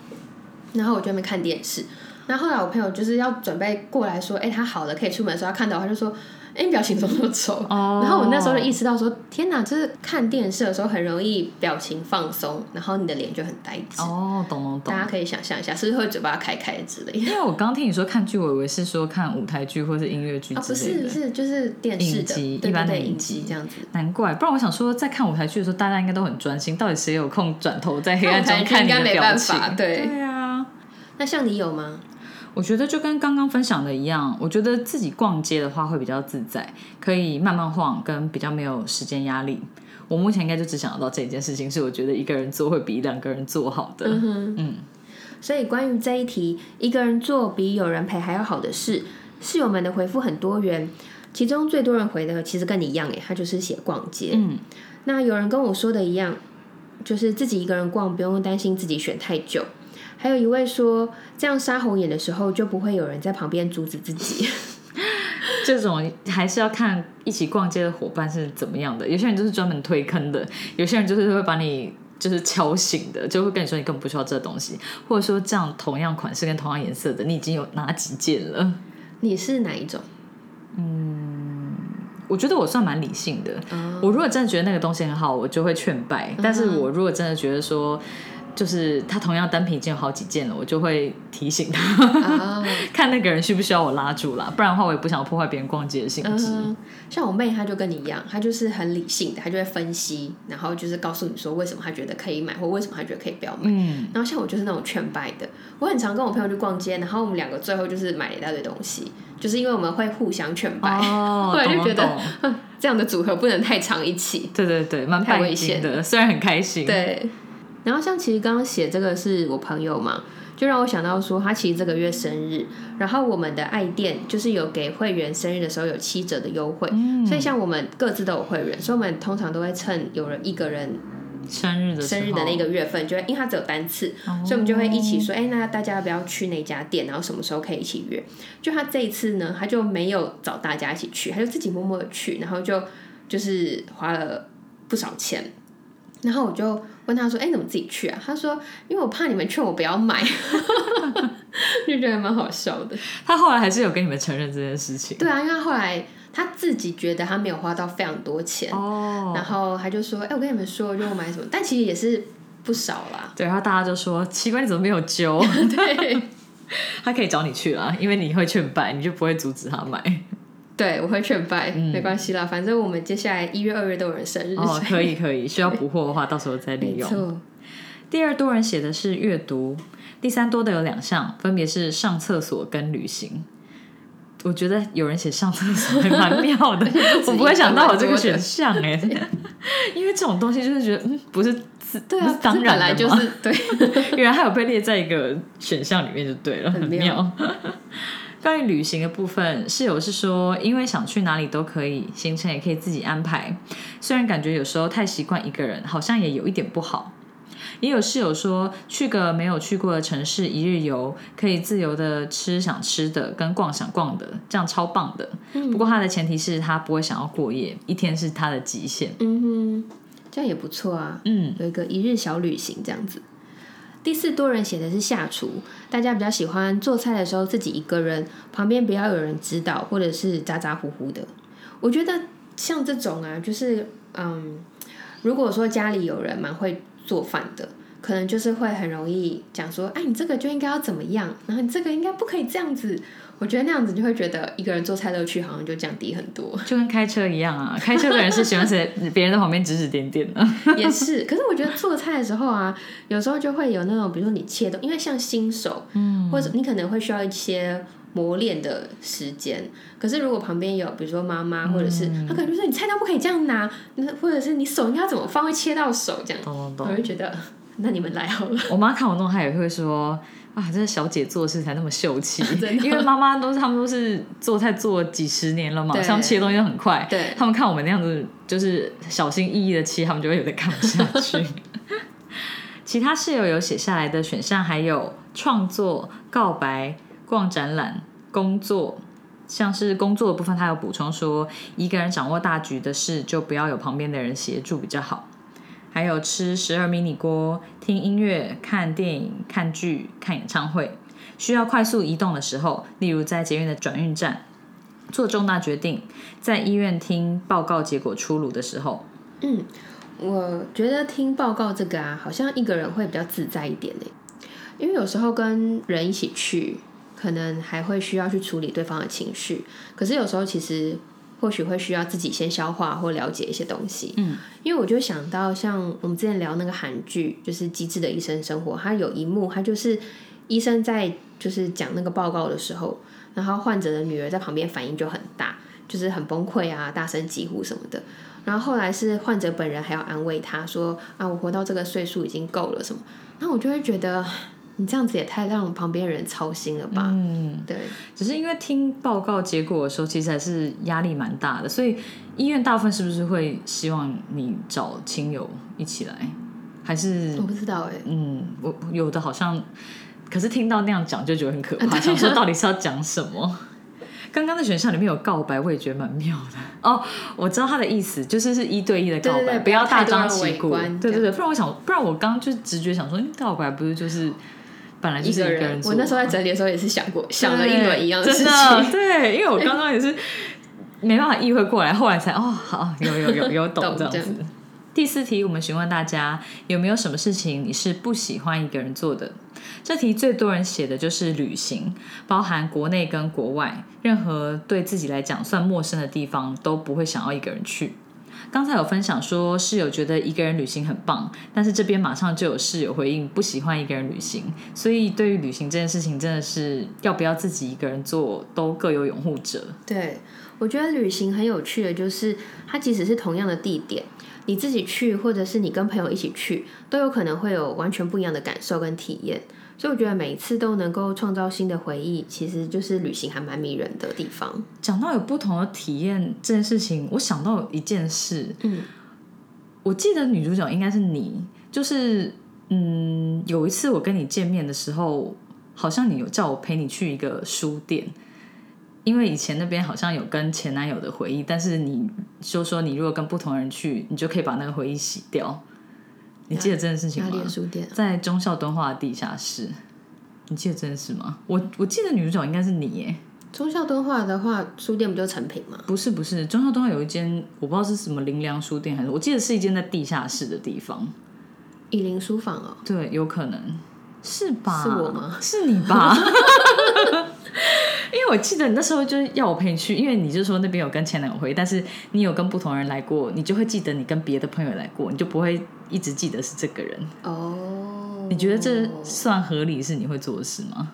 S1: 然后我就在那边看电视。然后后来我朋友就是要准备过来说，哎、他好了可以出门的时候，他看到他就说，哎、你表情怎么那么丑？
S2: 哦
S1: 然后我那时候就意识到说，天哪，就是看电视的时候很容易表情放松，然后你的脸就很呆滞。
S2: 哦，懂懂懂
S1: 大。家可以想象一下，是不是会嘴巴开开之类的？
S2: 因为我刚听你说看剧，我以为是说看舞台剧或是音乐剧
S1: 啊，不
S2: 之类的。
S1: 是，是就是电视的，
S2: 一般的影
S1: 影集这样子。
S2: 难怪，不然我想说，在看舞台剧的时候，大家应该都很专心。到底谁有空转头在黑暗中
S1: 看
S2: 你
S1: 应该没办
S2: 的表情？
S1: 法对
S2: 对啊，
S1: 那像你有吗？
S2: 我觉得就跟刚刚分享的一样，我觉得自己逛街的话会比较自在，可以慢慢晃，跟比较没有时间压力。我目前应该就只想得到这件事情，是我觉得一个人做会比两个人做好的。
S1: 嗯哼，
S2: 嗯，
S1: 所以关于这一题，一个人做比有人陪还要好的事，室友们的回复很多元，其中最多人回的其实跟你一样，诶，他就是写逛街。
S2: 嗯，
S1: 那有人跟我说的一样，就是自己一个人逛，不用担心自己选太久。还有一位说，这样杀红眼的时候，就不会有人在旁边阻止自己。
S2: 这种还是要看一起逛街的伙伴是怎么样的。有些人就是专门推坑的，有些人就是会把你就是敲醒的，就会跟你说你根本不需要这东西，或者说这样同样款式跟同样颜色的，你已经有哪几件了。
S1: 你是哪一种？
S2: 嗯我觉得我算蛮理性的。
S1: 哦
S2: 我如果真的觉得那个东西很好，我就会劝败。但是我如果真的觉得说，就是他同样单品已经有好几件了，我就会提醒他，
S1: 啊，
S2: 看那个人需不需要我拉住啦。不然的话，我也不想破坏别人逛街的兴致。
S1: 嗯，像我妹，她就跟你一样，她就是很理性的，她就会分析，然后就是告诉你说为什么她觉得可以买，或为什么她觉得可以不要买。
S2: 嗯，
S1: 然后像我就是那种劝败的，我很常跟我朋友去逛街，然后我们两个最后就是买了一大堆东西，就是因为我们会互相劝败，
S2: 哦，
S1: 后来就觉得 这样的组合不能太长一起。
S2: 对对对，蛮
S1: 危险
S2: 的，虽然很开心。，
S1: 对，然后像其实刚刚写这个是我朋友嘛，就让我想到说他其实这个月生日，然后我们的爱店就是有给会员生日的时候有七折的优惠，
S2: 嗯
S1: 所以像我们各自都有会员，所以我们通常都会趁有人一个人
S2: 生日的
S1: 生日的那个月份，就会因为它只有单次，
S2: 哦
S1: 所以我们就会一起说，哎、那大家要不要去那家店？然后什么时候可以一起约？就他这一次呢，他就没有找大家一起去，他就自己默默的去，然后就就是花了不少钱。然后我就问他说：“哎、你怎么自己去啊？”他说：“因为我怕你们劝我不要买。”就觉得蛮好笑的。
S2: 他后来还是有跟你们承认这件事情。
S1: 对啊，因为他后来他自己觉得他没有花到非常多钱，
S2: 哦，
S1: 然后他就说：“哎、我跟你们说，就我买什么，但其实也是不少啦。
S2: 对，然后大家就说奇怪，你怎么没有揪？
S1: 对，
S2: 他可以找你去啦，因为你会劝败，你就不会阻止他买。
S1: 对，我会劝败，没关系啦，反正我们接下来一月、二月都有人生日，
S2: 哦，可以可以，需要补货的话，到时候再利用。第二多人写的是阅读，第三多的有两项，分别是上厕所跟旅行。我觉得有人写上厕所还蛮妙的，我不会想到有这个选项哎，因为这种东西就是觉得嗯，不是自
S1: 对啊
S2: 当然
S1: 本来就是对，
S2: 原来还有被列在一个选项里面就对了，
S1: 很妙。
S2: 关于旅行的部分，室友是说，因为想去哪里都可以，行程也可以自己安排。虽然感觉有时候太习惯一个人，好像也有一点不好。也有室友说，去个没有去过的城市一日游，可以自由的吃想吃的，跟逛想逛的，这样超棒的。不过他的前提是他不会想要过夜，一天是他的极限。
S1: 嗯哼，这样也不错啊，
S2: 嗯，
S1: 有一个一日小旅行这样子。第四多人写的是下厨，大家比较喜欢做菜的时候自己一个人，旁边不要有人指导，或者是咋咋呼呼的。我觉得像这种啊，就是嗯，如果说家里有人蛮会做饭的，可能就是会很容易讲说，哎，你这个就应该要怎么样，然后你这个应该不可以这样子。我觉得那样子就会觉得一个人做菜乐趣好像就降低很多。
S2: 就跟开车一样啊，开车的人是喜欢在别人的旁边指指点点的。
S1: 也是，可是我觉得做菜的时候啊，有时候就会有那种，比如说你切的，因为像新手，嗯，或者你可能会需要一些磨练的时间。可是如果旁边有，比如说妈妈，或者是他可能就说你菜刀不可以这样拿，那或者是你手应该要怎么放会切到手这样，
S2: 懂懂懂。
S1: 我就觉得 那你们来好了。
S2: 我妈看我弄，她也会说啊，这小姐做事才那么秀气，因为妈妈都是他们都是做菜做几十年了嘛，
S1: 对
S2: 他们切东西都很快，
S1: 对，
S2: 他们看我们那样子就是小心翼翼的切，他们就会有点看不下去。其他室友有写下来的选项还有创作、告白、逛展览、工作。像是工作的部分，他有补充说，一个人掌握大局的事，就不要有旁边的人协助比较好。还有吃十二迷你锅、听音乐、看电影、看剧、看演唱会，需要快速移动的时候，例如在捷运的转运站做重大决定，在医院听报告结果出炉的时候，
S1: 嗯，我觉得听报告这个啊，好像一个人会比较自在一点呢，因为有时候跟人一起去，可能还会需要去处理对方的情绪，可是有时候其实或许会需要自己先消化或了解一些东西。
S2: 嗯，
S1: 因为我就想到像我们之前聊那个韩剧，就是《机智的医生生活》，它有一幕，它就是医生在就是讲那个报告的时候，然后患者的女儿在旁边反应就很大，就是很崩溃啊，大声疾呼什么的。然后后来是患者本人还要安慰他说啊，我活到这个岁数已经够了什么。然后我就会觉得你这样子也太让旁边人操心了吧？
S2: 嗯，
S1: 对，
S2: 只是因为听报告结果的时候，其实还是压力蛮大的，所以医院大部分是不是会希望你找亲友一起来，还是
S1: 我不知道哎、
S2: 嗯，我有的好像，可是听到那样讲就觉得很可怕，
S1: 啊 啊
S2: 想说到底是要讲什么。刚刚的选项里面有告白，我也觉得蛮妙的 哦。我知道他的意思，就是是一对一的告白，
S1: 对对对
S2: 不要大张旗鼓。对对对，不然我想，不然我刚刚就直觉想说，嗯告白不是就是本来就是
S1: 一个
S2: 人做
S1: 我那时候在整理的时候也是想过，想了一轮一样的事情。
S2: 对，因为我刚刚也是没办法意会过来，后来才哦，好，有有有有懂
S1: 懂
S2: 这样子。第四题，我们询问大家有没有什么事情你是不喜欢一个人做的？这题最多人写的就是旅行，包含国内跟国外，任何对自己来讲算陌生的地方都不会想要一个人去。刚才有分享说室友觉得一个人旅行很棒，但是这边马上就有室友回应不喜欢一个人旅行，所以对于旅行这件事情，真的是要不要自己一个人做，都各有拥护者。
S1: 对，我觉得旅行很有趣的，就是它即使是同样的地点，你自己去，或者是你跟朋友一起去，都有可能会有完全不一样的感受跟体验。所以我觉得每一次都能够创造新的回忆，其实就是旅行还蛮迷人的地方。
S2: 讲到有不同的体验这件事情，我想到一件事，
S1: 嗯，
S2: 我记得女主角应该是你，就是嗯，有一次我跟你见面的时候，好像你有叫我陪你去一个书店，因为以前那边好像有跟前男友的回忆，但是你就说你如果跟不同人去，你就可以把那个回忆洗掉。你记得这件事情吗
S1: 哪里？书店？
S2: 在忠孝敦化的地下室，你记得这件事吗？我我记得女主角应该是你耶。
S1: 忠孝敦化的话，书店不就成品吗？
S2: 不是不是，中孝东有一间我不知道是什么林良书店还是，我记得是一间在地下室的地方。
S1: 以林书房哦，
S2: 对，有可能是吧？
S1: 是我吗？
S2: 是你吧？因为我记得你那时候就是要我陪你去，因为你就说那边有跟前男友会，但是你有跟不同人来过，你就会记得你跟别的朋友来过，你就不会一直记得是这个人。
S1: 哦，
S2: 你觉得这算合理是你会做的事吗？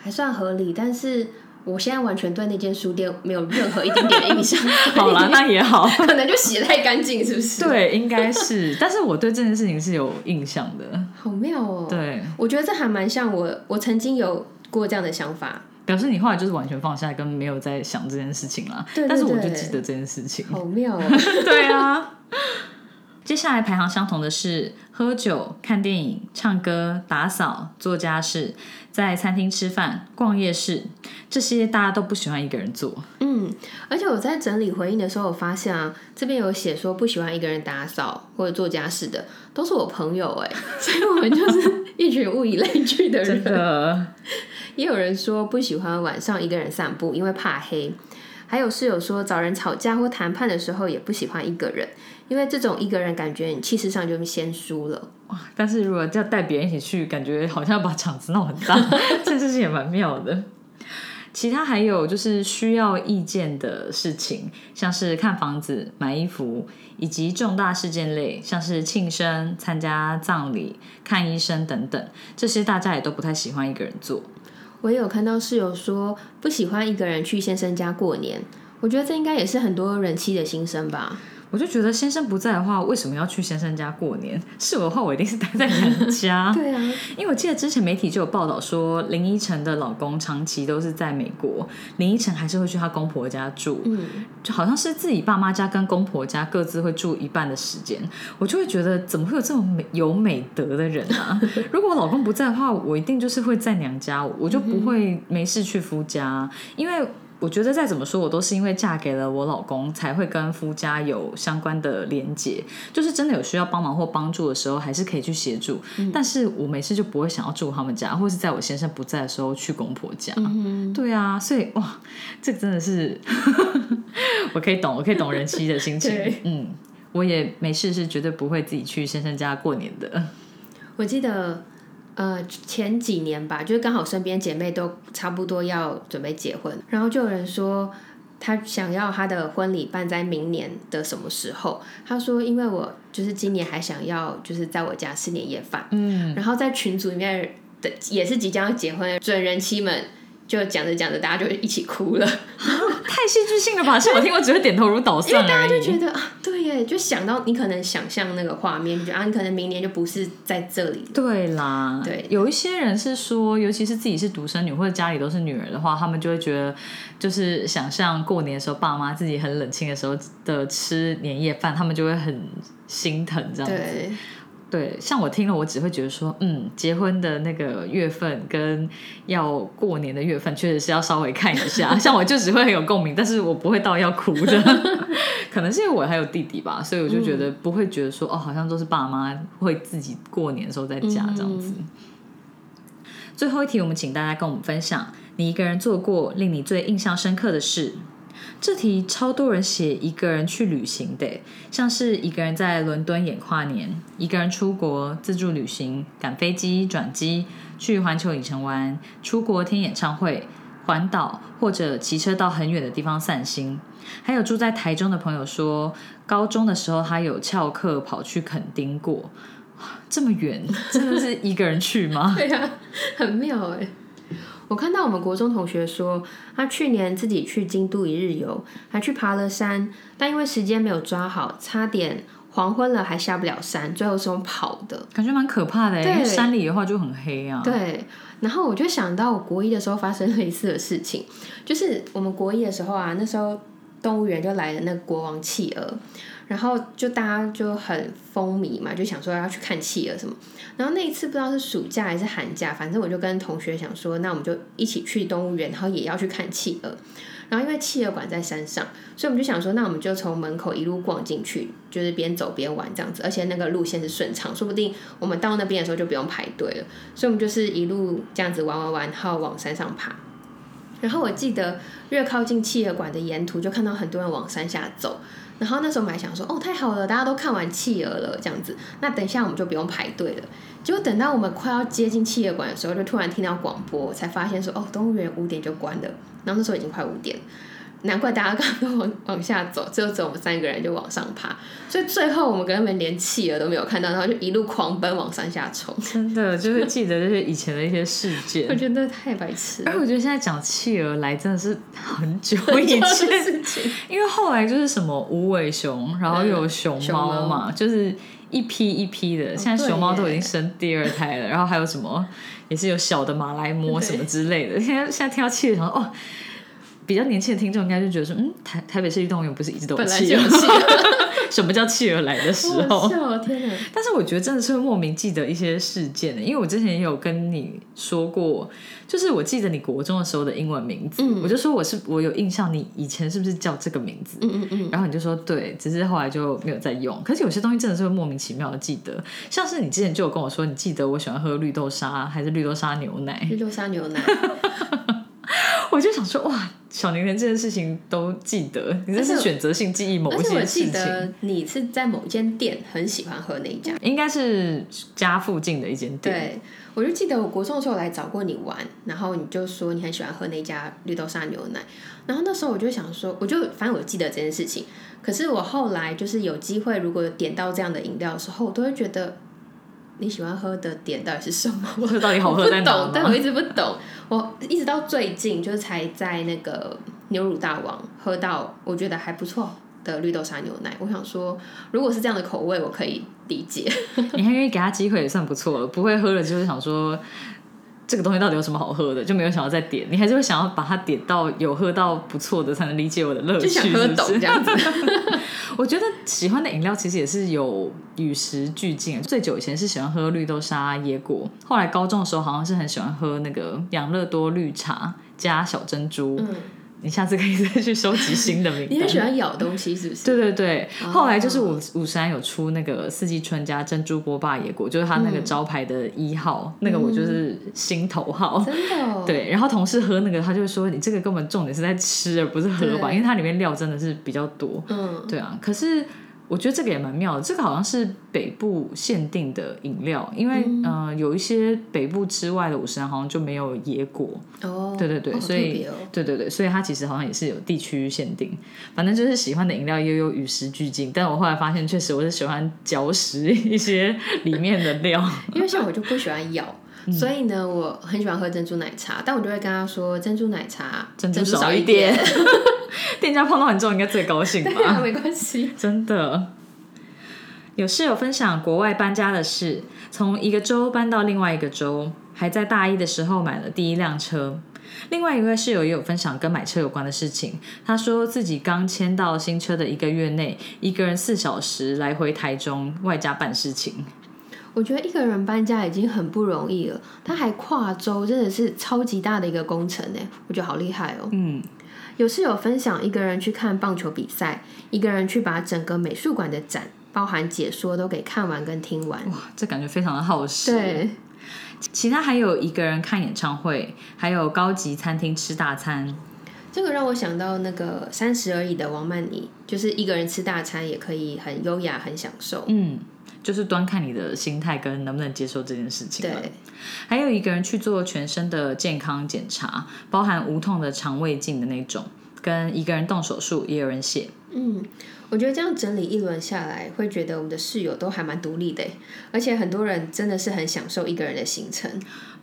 S1: 还算合理，但是我现在完全对那间书店没有任何一点点的印象。
S2: 好啦，那也好。
S1: 可能就洗的太干净，是不是？，
S2: 对，应该是，但是我对这件事情是有印象的。
S1: 好妙哦。，
S2: 对，
S1: 我觉得这还蛮像我，我曾经有过这样的想法，
S2: 表示你后来就是完全放下，跟没有在想这件事情啦。
S1: 对对
S2: 但是我就
S1: 对
S2: 记得这件事情。
S1: 好妙哦。
S2: 对啊。接下来排行相同的是喝酒、看电影、唱歌、打扫、做家事、在餐厅吃饭、逛夜市，这些大家都不喜欢一个人做。
S1: 嗯，而且我在整理回应的时候，我发现啊，这边有写说不喜欢一个人打扫或者做家事的，都是我朋友哎，所以我们就是一群物以类聚的
S2: 真
S1: 人。
S2: 的，
S1: 也有人说不喜欢晚上一个人散步，因为怕黑。还有室友说，找人吵架或谈判的时候也不喜欢一个人，因为这种一个人感觉你气势上就先输了。
S2: 哇但是如果要带别人一起去，感觉好像要把场子弄很大，这事情也蛮妙的。其他还有就是需要意见的事情，像是看房子、买衣服，以及重大事件类，像是庆生、参加葬礼、看医生等等，这些大家也都不太喜欢一个人做。
S1: 我也有看到室友说不喜欢一个人去先生家过年，我觉得这应该也是很多人妻的心声吧。
S2: 我就觉得先生不在的话，为什么要去先生家过年？是我的话，我一定是待在娘家。
S1: 对啊，
S2: 因为我记得之前媒体就有报道说，林依晨的老公长期都是在美国，林依晨还是会去她公婆家住，
S1: 嗯，
S2: 就好像是自己爸妈家跟公婆家各自会住一半的时间。我就会觉得，怎么会有这种美有美德的人啊？如果我老公不在的话，我一定就是会在娘家，我就不会没事去夫家，因为。我觉得再怎么说，我都是因为嫁给了我老公，才会跟夫家有相关的连结。就是真的有需要帮忙或帮助的时候，还是可以去协助。但是我每次就不会想要住他们家，或是在我先生不在的时候去公婆家。对啊，所以哇，这真的是 我可以懂，我可以懂人妻的心情。嗯，我也没事是绝对不会自己去先生家过年的。
S1: 我记得呃前几年吧，就是刚好身边姐妹都差不多要准备结婚，然后就有人说。他想要他的婚礼办在明年的什么时候？他说：“因为我就是今年还想要就是在我家吃年夜饭，
S2: 嗯，
S1: 然后在群组里面的也是即将要结婚的准人妻们，就讲着讲着，大家就一起哭了，
S2: 太戏剧性了吧？是我听，我只会点头如捣
S1: 因为
S2: 蒜而
S1: 大家就觉。得啊，对耶，就想到你可能想象那个画面，就觉得啊，你可能明年就不是在这里了。
S2: 对啦，
S1: 对
S2: 有一些人是说，尤其是自己是独生女或者家里都是女儿的话，他们就会觉得，就是想象过年的时候，爸妈自己很冷清的时候的吃年夜饭，他们就会很心疼这样子。
S1: 对，
S2: 像我听了，我只会觉得说，嗯，结婚的那个月份跟要过年的月份，确实是要稍微看一下。像我就只会很有共鸣，但是我不会到要哭的。可能是因为我还有弟弟吧，所以我就觉得不会觉得说，哦，好像都是爸妈会自己过年的时候在家这样子。最后一题，我们请大家跟我们分享，你一个人做过令你最印象深刻的事。这题超多人写一个人去旅行的，像是一个人在伦敦演跨年，一个人出国自助旅行，赶飞机转机去环球影城玩，出国听演唱会，环岛或者骑车到很远的地方散心。还有住在台中的朋友说，高中的时候他有翘课跑去垦丁过，这么远，真的是一个人去吗？
S1: 对啊，很妙哎。我看到我们国中同学说，他去年自己去京都一日游，还去爬了山，但因为时间没有抓好，差点黄昏了还下不了山，最后是用跑的。
S2: 感觉蛮可怕的，因为
S1: 对
S2: 山里的话就很黑啊。
S1: 对，然后我就想到我国一的时候发生类似的事情，就是我们国一的时候啊，那时候动物园就来了那个国王企鹅，然后就大家就很风靡嘛，就想说要去看企鹅什么。然后那一次不知道是暑假还是寒假，反正我就跟同学想说，那我们就一起去动物园，然后也要去看企鹅。然后因为企鹅馆在山上，所以我们就想说，那我们就从门口一路逛进去，就是边走边玩这样子，而且那个路线是顺畅，说不定我们到那边的时候就不用排队了。所以我们就是一路这样子玩玩玩，然后往山上爬。然后我记得越靠近企鹅馆的沿途，就看到很多人往山下走。然后那时候我们还想说，哦，太好了，大家都看完企鹅了，这样子，那等一下我们就不用排队了。结果等到我们快要接近企鹅馆的时候，就突然听到广播，才发现说，哦，动物园五点就关了。然后那时候已经快五点，难怪大家刚刚都往往下走，只有只有我们三个人就往上爬。所以最后我们根本连企鹅都没有看到，然后就一路狂奔往山下冲。
S2: 真的就是记得这些以前的一些事件。
S1: 我觉得太白痴了。
S2: 而我觉得现在讲企鹅来真的是很久以
S1: 前的
S2: 前，
S1: 事 情
S2: 因为后来就是什么无尾熊，然后又有熊
S1: 熊
S2: 猫嘛，就是一批一批的。现在熊猫都已经生第二胎了，然后还有什么也是有小的马来貘什么之类的。现在现在听到企鹅，想说哦。比较年轻的听众应该就觉得说，嗯，台台北市立动物园不是一直都有
S1: 本来
S2: 企鹅？
S1: 就有企鹅，
S2: 什么叫企鹅来的时候
S1: 天哪！
S2: 但是我觉得真的是会莫名记得一些事件的，因为我之前也有跟你说过，就是我记得你国中的时候的英文名字，我就说我是我有印象，你以前是不是叫这个名字？
S1: 嗯嗯嗯，
S2: 然后你就说对，只是后来就没有再用。可是有些东西真的是会莫名其妙的记得，像是你之前就有跟我说，你记得我喜欢喝绿豆沙还是绿豆沙牛奶，
S1: 绿豆沙牛奶，
S2: 我就想说哇，小年连这件事情都记得，你这是选择性记忆某
S1: 而且我
S2: 些事情。
S1: 记得你是在某间店很喜欢喝那一家。
S2: 应该是家附近的一间店，
S1: 对，我就记得我国中的时候来找过你玩，然后你就说你很喜欢喝那家绿豆沙牛奶，然后那时候我就想说，我就反正我记得这件事情，可是我后来就是有机会，如果点到这样的饮料的时候，我都会觉得你喜欢喝的点到底是什么？我
S2: 这到底好喝在哪
S1: 懂，但我一直不懂，我一直到最近就是才在那个牛乳大王喝到我觉得还不错的绿豆沙牛奶。我想说，如果是这样的口味，我可以理解。
S2: 你还愿意给他机会也算不错了，不会喝了就是想说这个东西到底有什么好喝的，就没有想要再点，你还是会想要把它点到有喝到不错的，才能理解我的乐趣，
S1: 就想喝懂这样子。
S2: 我觉得喜欢的饮料其实也是有与时俱进。最久以前是喜欢喝绿豆沙椰果，后来高中的时候好像是很喜欢喝那个养乐多绿茶加小珍珠。
S1: 嗯，
S2: 你下次可以 再去收集新的名单。
S1: 你很喜欢咬东西是不是？
S2: 对对对，
S1: 哦
S2: 后来就是五五山有出那个四季春加珍珠波霸野果，就是它那个招牌的一号，那个我就是心头号。
S1: 真的、哦。
S2: 对，然后同事喝那个，他就会说你这个根本重点是在吃而不是喝吧，因为它里面料真的是比较多。
S1: 嗯，
S2: 对啊，可是我觉得这个也蛮妙的，这个好像是北部限定的饮料，因为嗯、呃有一些北部之外的五十岚好像就没有野果。
S1: 哦，
S2: 对对对，
S1: 哦
S2: 所以对对对，所以它其实好像也是有地区限定，反正就是喜欢的饮料又有与时俱进。但我后来发现，确实我是喜欢嚼食一些里面的料。
S1: 因为像我就不喜欢咬。
S2: 嗯
S1: 所以呢，我很喜欢喝珍珠奶茶，但我就会跟他说珍珠奶茶
S2: 珍
S1: 珠
S2: 少
S1: 一
S2: 点，店家碰到你之后应该最高兴
S1: 对啊，
S2: 吧？
S1: 没关系。
S2: 真的。有室友分享国外搬家的事，从一个州搬到另外一个州，还在大一的时候买了第一辆车。另外一位室友也有分享跟买车有关的事情，他说自己刚签到新车的一个月内，一个人四小时来回台中，外加办事情。
S1: 我觉得一个人搬家已经很不容易了，他还跨州，真的是超级大的一个工程呢。我觉得好厉害哦。
S2: 嗯，
S1: 有室友分享，一个人去看棒球比赛，一个人去把整个美术馆的展，包含解说都给看完跟听完。
S2: 哇，这感觉非常的耗时。
S1: 对，
S2: 其他还有一个人看演唱会，还有高级餐厅吃大餐。
S1: 这个让我想到那个三十而已的王曼妮，就是一个人吃大餐也可以很优雅、很享受。
S2: 嗯，就是端看你的心态跟能不能接受这件事情了。
S1: 对，
S2: 还有一个人去做全身的健康检查，包含无痛的肠胃镜的那种，跟一个人动手术，也有人写。
S1: 嗯，我觉得这样整理一轮下来，会觉得我们的室友都还蛮独立的，而且很多人真的是很享受一个人的行程。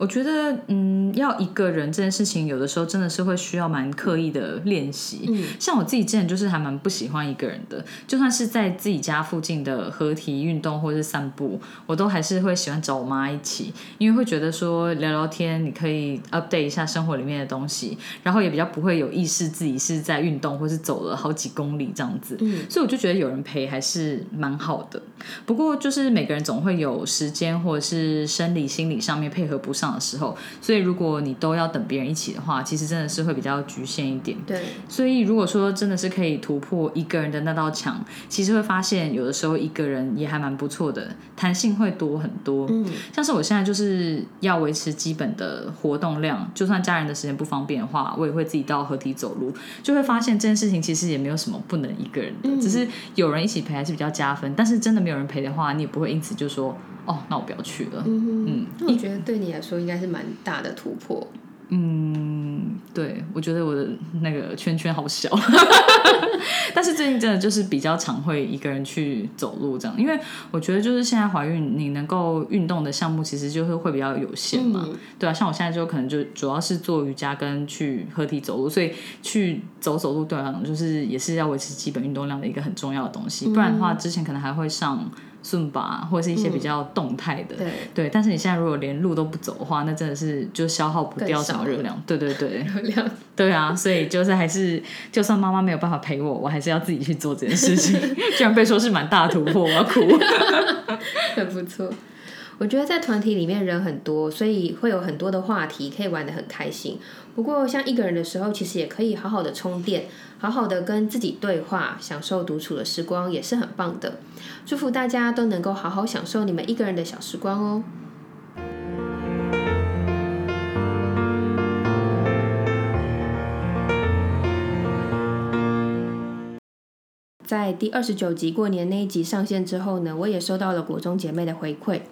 S2: 我觉得，嗯，要一个人这件事情，有的时候真的是会需要蛮刻意的练习。
S1: 嗯，
S2: 像我自己之前就是还蛮不喜欢一个人的，就算是在自己家附近的合体运动或是散步，我都还是会喜欢找我妈一起，因为会觉得说聊聊天，你可以 update 一下生活里面的东西，然后也比较不会有意识自己是在运动或是走了好几公里这样子。
S1: 嗯，
S2: 所以所以我就觉得有人陪还是蛮好的。不过就是每个人总会有时间或者是生理、心理上面配合不上的时候，所以如果你都要等别人一起的话，其实真的是会比较局限一点。
S1: 对，
S2: 所以如果说真的是可以突破一个人的那道墙，其实会发现有的时候一个人也还蛮不错的，弹性会多很多。
S1: 嗯，
S2: 像是我现在就是要维持基本的活动量，就算家人的时间不方便的话，我也会自己到合体走路，就会发现这件事情其实也没有什么不能一个人的，只是有人一起陪还是比较加分。但是真的没有人陪的话，你也不会因此就说哦，那我不要去了。
S1: 嗯，那我觉得对你来说应该是蛮大的突破。
S2: 嗯，对，我觉得我的那个圈圈好小，但是最近真的就是比较常会一个人去走路这样，因为我觉得就是现在怀孕，你能够运动的项目其实就是会比较有限嘛，对啊，像我现在就可能就主要是做瑜伽跟去合体走路，所以去走走路对我来讲就是也是要维持基本运动量的一个很重要的东西，不然的话之前可能还会上。顺吧，或者是一些比较动态的，
S1: 对
S2: 对。但是你现在如果连路都不走的话，那真的是就消耗不掉什么热量。对对对，
S1: 热量。
S2: 对啊，所以就是还是，就算妈妈没有办法陪我，我还是要自己去做这件事情。居然被说是蛮大突破，我要哭。
S1: 很不错。我觉得在团体里面人很多，所以会有很多的话题可以玩的很开心。不过像一个人的时候，其实也可以好好的充电，好好的跟自己对话，享受独处的时光，也是很棒的。祝福大家都能够好好享受你们一个人的小时光哦。在第二十九集过年那一集上线之后呢，我也收到了国中姐妹的回馈。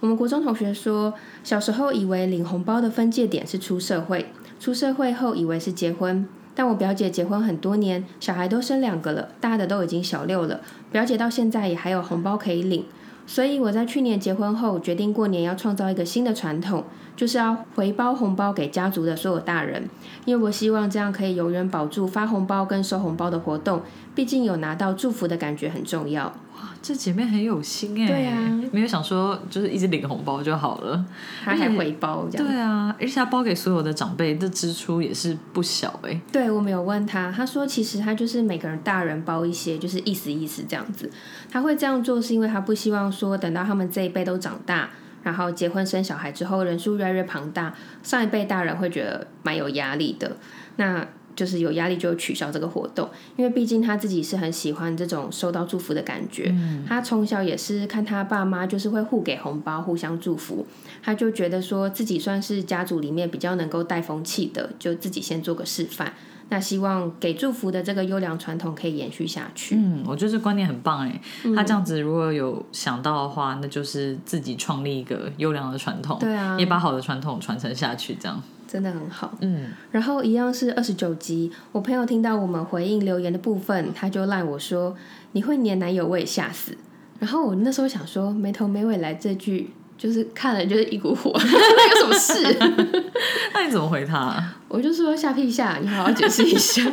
S1: 我们国中同学说，小时候以为领红包的分界点是出社会，出社会后以为是结婚。但我表姐结婚很多年，小孩都生两个了，大的都已经小六了，表姐到现在也还有红包可以领。所以我在去年结婚后，决定过年要创造一个新的传统，就是要回包红包给家族的所有大人，因为我希望这样可以永远保住发红包跟收红包的活动，毕竟有拿到祝福的感觉很重要。
S2: 哇，这姐妹很有心哎！
S1: 对啊，
S2: 没有想说就是一直领红包就好了，
S1: 她还回包这样。
S2: 对啊，而且她包给所有的长辈，这支出也是不小哎。
S1: 对，我没有问她，她说其实她就是每个人大人包一些，就是意思意思这样子。她会这样做是因为她不希望说等到他们这一辈都长大，然后结婚生小孩之后人数越来越庞大，上一辈大人会觉得蛮有压力的。那就是有压力就取消这个活动，因为毕竟他自己是很喜欢这种收到祝福的感觉。他从小也是看他爸妈就是会互给红包、互相祝福，他就觉得说自己算是家族里面比较能够带风气的，就自己先做个示范。那希望给祝福的这个优良传统可以延续下去。
S2: 嗯，我觉得这观念很棒哎。他这样子如果有想到的话，那就是自己创立一个优良的传统，
S1: 对啊，
S2: 也把好的传统传承下去，这样。
S1: 真的很好，嗯，然后一样是二十九集，我朋友听到我们回应留言的部分，他就赖我说你会黏男友，我也吓死。然后我那时候想说没头没尾来这句，就是看了就是一股火，那有什么事？
S2: 那你怎么回他？
S1: 我就说下屁下，你好好解释一下，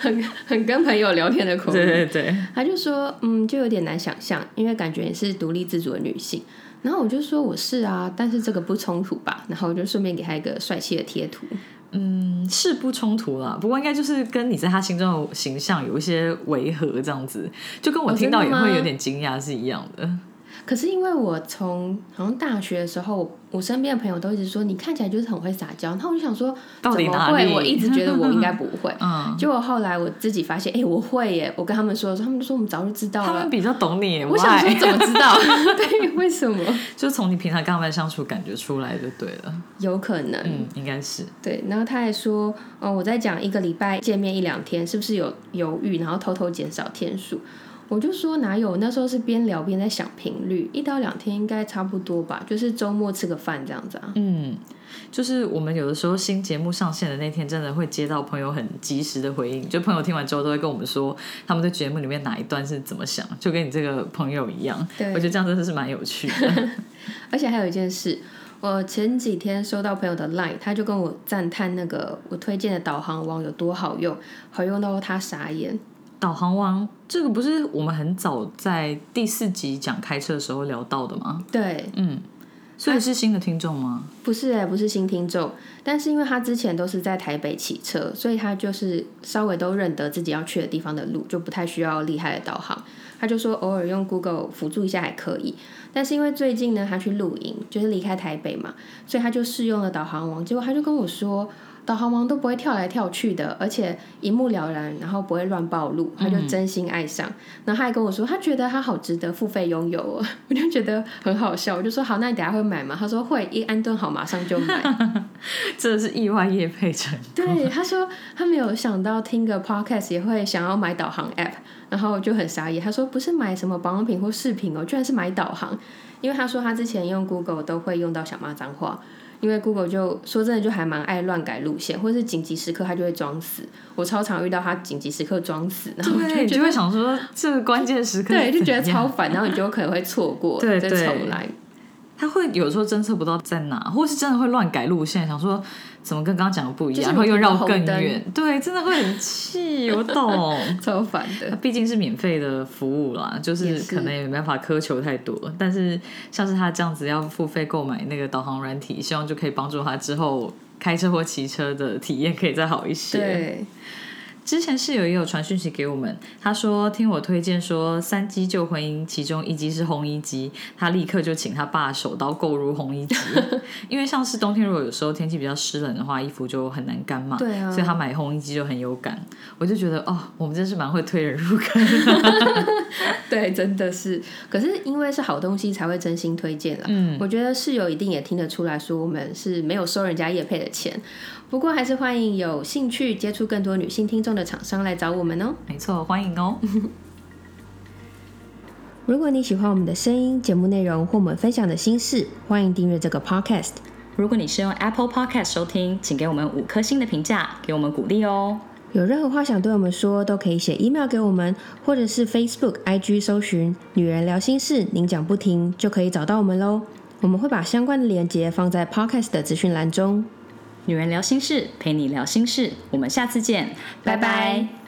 S1: 很很跟朋友聊天的口
S2: 音。对对对，
S1: 他就说嗯，就有点难想象，因为感觉你是独立自主的女性。然后我就说我是啊，但是这个不冲突吧？然后我就顺便给他一个帅气的贴图。
S2: 嗯，是不冲突啦，不过应该就是跟你在他心中的形象有一些违和，这样子，就跟我听到也会有点惊讶是一样的。
S1: 可是因为我从好像大学的时候，我身边的朋友都一直说你看起来就是很会撒娇，然后我就想说
S2: 怎么
S1: 会？我一直觉得我应该 不会，嗯，结果后来我自己发现，哎，我会耶！我跟他们说的时候，他们就说我们早就知道了。
S2: 他们比较懂你，
S1: 我想说怎么知道？对，为什么？
S2: 就从你平常跟他们相处感觉出来就对了。
S1: 有可能，
S2: 嗯，应该是
S1: 对。然后他还说，哦，我在讲一个礼拜见面一两天，是不是有犹豫，然后偷偷减少天数？我就说哪有，那时候是边聊边在想频率，一到两天应该差不多吧，就是周末吃个饭这样子啊。
S2: 嗯，就是我们有的时候新节目上线的那天，真的会接到朋友很及时的回应，就朋友听完之后都会跟我们说他们对节目里面哪一段是怎么想，就跟你这个朋友一样。
S1: 对，
S2: 我觉得这样真的是蛮有趣的。
S1: 而且还有一件事，我前几天收到朋友的 line，他就跟我赞叹那个我推荐的导航网有多好用，好用到他傻眼。
S2: 导航王，这个不是我们很早在第四集讲开车的时候聊到的吗？
S1: 对，
S2: 嗯，所以是新的听众吗？
S1: 不是哎、不是新听众，但是因为他之前都是在台北骑车，所以他就是稍微都认得自己要去的地方的路，就不太需要厉害的导航。他就说偶尔用 Google 辅助一下还可以，但是因为最近呢他去露营，就是离开台北嘛，所以他就试用了导航王，结果他就跟我说。导航王都不会跳来跳去的，而且一目了然，然后不会乱暴露，他就真心爱上。然后他还跟我说，他觉得他好值得付费拥有哦，我就觉得很好笑。我就说好，那你等下会买吗？他说会，一安顿好马上就买。
S2: 这是意外业配成。
S1: 对，他说他没有想到听个 podcast 也会想要买导航 app，然后就很傻眼。他说不是买什么保养品或饰品哦，居然是买导航，因为他说他之前用 Google 都会用到小骂脏话。因为 Google 就说真的就还蛮爱乱改路线，或者是紧急时刻它就会装死。我超常遇到它紧急时刻装死，然后我就
S2: 对，就会想说这个关键时刻
S1: 对，就觉得超烦，然后你就可能会错过，再
S2: 对再
S1: 重来。
S2: 他会有时候侦测不到在哪，或是真的会乱改路线，想说怎么跟刚刚讲的不一样，
S1: 就是
S2: 然后又绕更远，对，真的会很气，我懂。
S1: 超烦的。
S2: 毕竟是免费的服务啦，就是可能也没办法苛求太多。但是像是他这样子要付费购买那个导航软体，希望就可以帮助他之后开车或骑车的体验可以再好一些。
S1: 对，
S2: 之前室友也有传讯息给我们，他说听我推荐说三机救婚姻，其中一机是烘衣机，他立刻就请他爸手刀购入烘衣机，因为像是冬天如果有时候天气比较湿冷的话，衣服就很难干嘛，
S1: 对啊
S2: 所以他买烘衣机就很有感。我就觉得哦，我们真是蛮会推人入坑，
S1: 对，真的是。可是因为是好东西才会真心推荐啦。
S2: 嗯，
S1: 我觉得室友一定也听得出来说我们是没有收人家叶配的钱，不过还是欢迎有兴趣接触更多女性听众的厂商来找我们哦。
S2: 没错，欢迎哦。
S1: 如果你喜欢我们的声音、节目内容或我们分享的心事，欢迎订阅这个 podcast。
S2: 如果你是用 Apple Podcast 收听，请给我们五颗星的评价，给我们鼓励哦。
S1: 有任何话想对我们说，都可以写 email 给我们，或者是 Facebook、IG 搜寻“女人聊心事”，您讲不停就可以找到我们喽。我们会把相关的链接放在 podcast 的资讯栏中。
S2: 女人聊心事，陪你聊心事，我们下次见，拜拜。